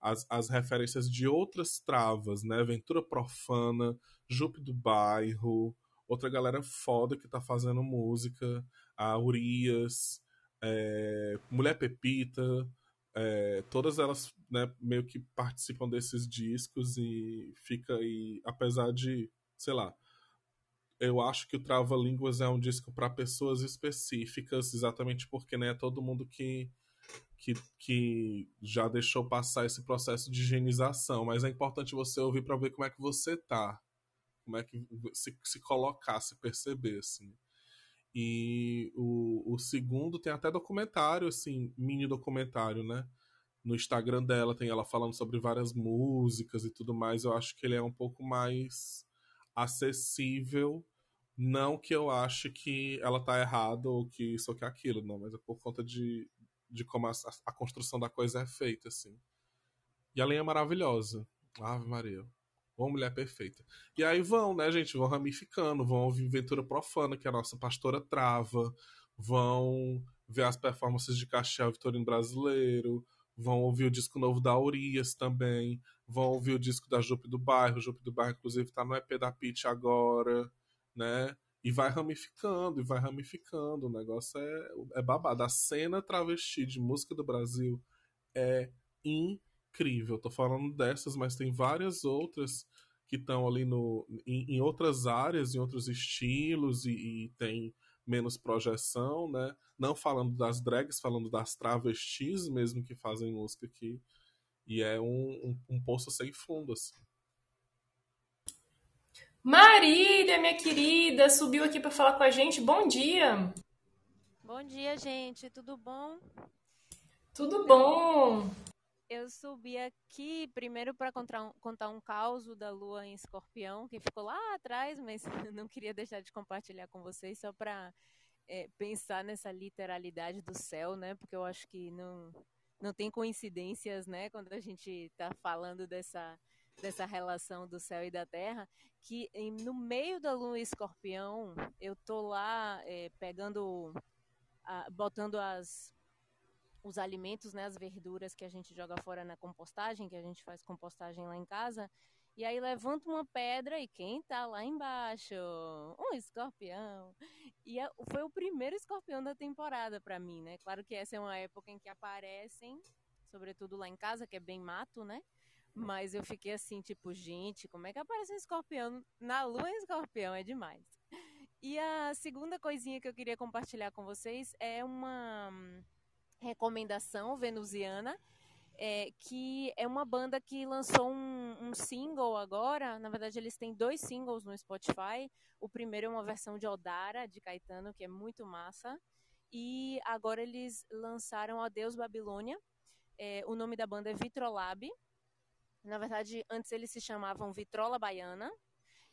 as, as referências de outras travas, né? Ventura Profana, Jupe do Bairro, outra galera foda que tá fazendo música, a Urias, é, Mulher Pepita, é, todas elas né, meio que participam desses discos e fica aí, apesar de, sei lá, eu acho que o Trava Línguas é um disco para pessoas específicas, exatamente porque né, é todo mundo que, que, que já deixou passar esse processo de higienização, mas é importante você ouvir para ver como é que você tá, como é que se, se colocar, se perceber, assim. E o, o segundo tem até documentário, assim, mini documentário, né? No Instagram dela tem ela falando sobre várias músicas e tudo mais. Eu acho que ele é um pouco mais acessível. Não que eu ache que ela tá errada ou que isso ou que aquilo, não, mas é por conta de, de como a, a construção da coisa é feita, assim. E a linha é maravilhosa. Ave Maria. Uma mulher perfeita. E aí vão, né, gente? Vão ramificando, vão ouvir Ventura Profana, que é a nossa pastora trava, vão ver as performances de Castiel Vitorino Brasileiro, vão ouvir o disco novo da Urias também, vão ouvir o disco da Jupe do Bairro, Jupe do Bairro, inclusive, tá no EP da Pitch agora, né? E vai ramificando, e vai ramificando. O negócio é, é babado. A cena travesti de música do Brasil é incrível. Tô falando dessas, mas tem várias outras que estão ali no, em, em, outras áreas, em outros estilos, e, e tem menos projeção, né? Não falando das drags, falando das travestis mesmo que fazem música aqui. E é um, um, um poço sem fundo, assim. Marília, minha querida, subiu aqui para falar com a gente. Bom dia. Bom dia, gente. Tudo bom? Tudo bom. Eu subi aqui primeiro para contar um, contar um caos da lua em escorpião, que ficou lá atrás, mas não queria deixar de compartilhar com vocês só para é, pensar nessa literalidade do céu, né? Porque eu acho que não, não tem coincidências, né? Quando a gente está falando dessa dessa relação do céu e da terra, que em, no meio da lua escorpião, eu tô lá é, pegando, a, botando as os alimentos, né, as verduras que a gente joga fora na compostagem, que a gente faz compostagem lá em casa, e aí levanta uma pedra e quem tá lá embaixo? Um escorpião. E é, foi o primeiro escorpião da temporada para mim, né? Claro que essa é uma época em que aparecem, sobretudo lá em casa, que é bem mato, né? Mas eu fiquei assim, tipo, gente, como é que aparece um escorpião na lua escorpião? É demais. E a segunda coisinha que eu queria compartilhar com vocês é uma recomendação venusiana, é, que é uma banda que lançou um, um, single agora. Na verdade, eles têm dois singles no Spotify. O primeiro é uma versão de Odara, de Caetano, que é muito massa. E agora eles lançaram Adeus Babilônia. É, o nome da banda é Vitrolab. Na verdade, antes eles se chamavam Vitrola Baiana.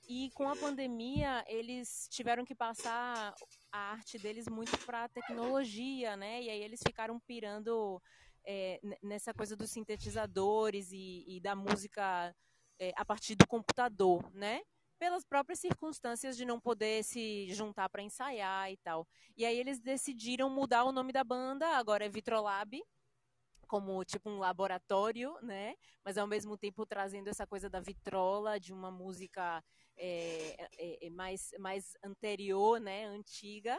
E com a pandemia, eles tiveram que passar a arte deles muito para a tecnologia, né? E aí eles ficaram pirando é, nessa coisa dos sintetizadores e, e da música é, a partir do computador, né? Pelas próprias circunstâncias de não poder se juntar para ensaiar e tal. E aí eles decidiram mudar o nome da banda, agora é Vitrolab, como tipo um laboratório, né? Mas ao mesmo tempo trazendo essa coisa da vitrola, de uma música é, é, é mais, mais anterior, né? Antiga.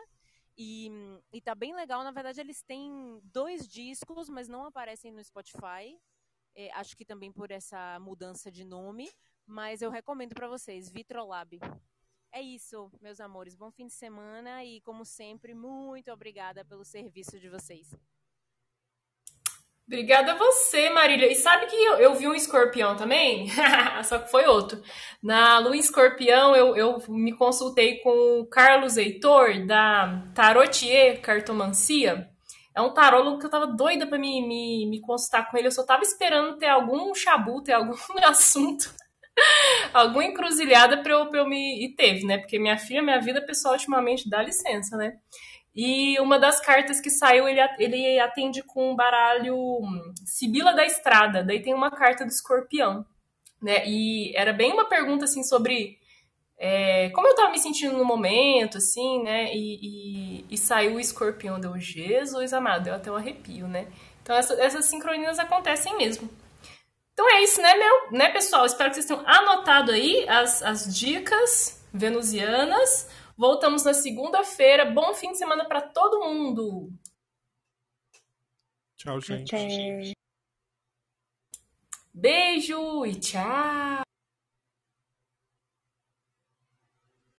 E, e tá bem legal. Na verdade, eles têm dois discos, mas não aparecem no Spotify. É, acho que também por essa mudança de nome. Mas eu recomendo para vocês, Vitrolab. É isso, meus amores. Bom fim de semana e, como sempre, muito obrigada pelo serviço de vocês. Obrigada a você, Marília. E sabe que eu, eu vi um escorpião também? Só que foi outro. Na Lua Escorpião, eu, eu me consultei com o Carlos Heitor, da Tarotier Cartomancia. É um tarólogo que eu tava doida pra me, me, me consultar com ele. Eu só tava esperando ter algum chabu, ter algum assunto, alguma encruzilhada pra eu, pra eu me. E teve, né? Porque minha filha, minha vida pessoal, ultimamente, dá licença, né? E uma das cartas que saiu, ele, ele atende com um baralho hum, Sibila da Estrada. Daí tem uma carta do escorpião. Né? E era bem uma pergunta assim sobre é, como eu tava me sentindo no momento, assim, né? E, e, e, saiu o escorpião, deu Jesus amado, deu até um arrepio, né? Então essa, essas sincronias acontecem mesmo. Então é isso, né, meu, né, pessoal? Espero que vocês tenham anotado aí as, as dicas venusianas. Voltamos na segunda-feira. Bom fim de semana para todo mundo. Tchau, gente. Beijo e tchau.